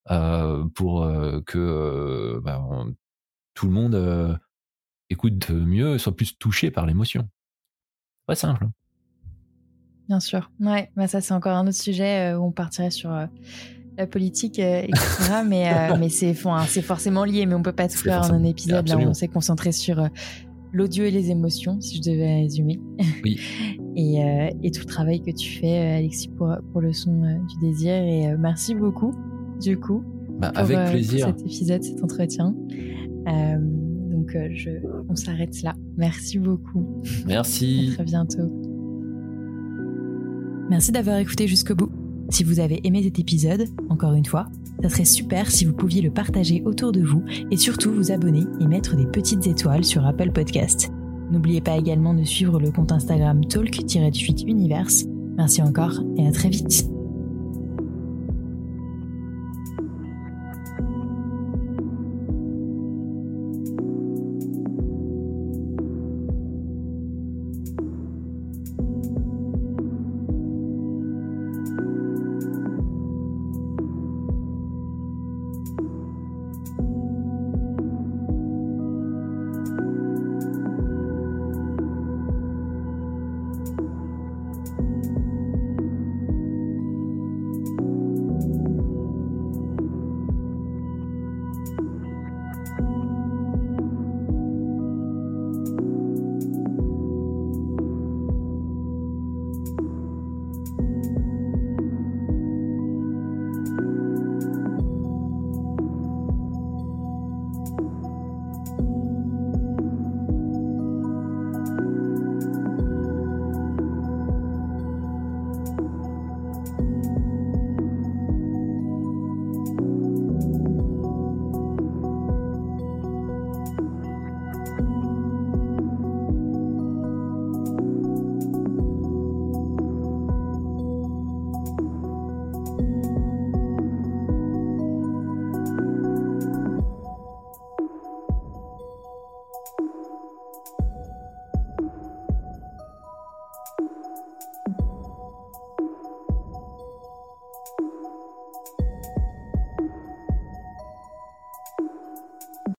[SPEAKER 2] pour que bah, tout le monde écoute mieux, soit plus touché par l'émotion. Pas simple.
[SPEAKER 3] Bien sûr. Ouais, bah ça c'est encore un autre sujet euh, où on partirait sur euh, la politique, euh, etc. mais mais c'est forcément lié, mais on peut pas tout faire en un épisode. Là, on s'est concentré sur l'audio et les émotions, si je devais résumer.
[SPEAKER 2] Oui.
[SPEAKER 3] et, et, tout le travail que tu fais, Alexis, pour, pour le son du désir. Et merci beaucoup, du coup.
[SPEAKER 2] Bah, avec plaisir.
[SPEAKER 3] Pour cet épisode, cet entretien. Donc, euh, je, on s'arrête là. Merci beaucoup.
[SPEAKER 2] Merci.
[SPEAKER 3] À très bientôt. Merci d'avoir écouté jusqu'au bout. Si vous avez aimé cet épisode, encore une fois, ça serait super si vous pouviez le partager autour de vous et surtout vous abonner et mettre des petites étoiles sur Apple Podcast. N'oubliez pas également de suivre le compte Instagram talk-univers. Merci encore et à très vite.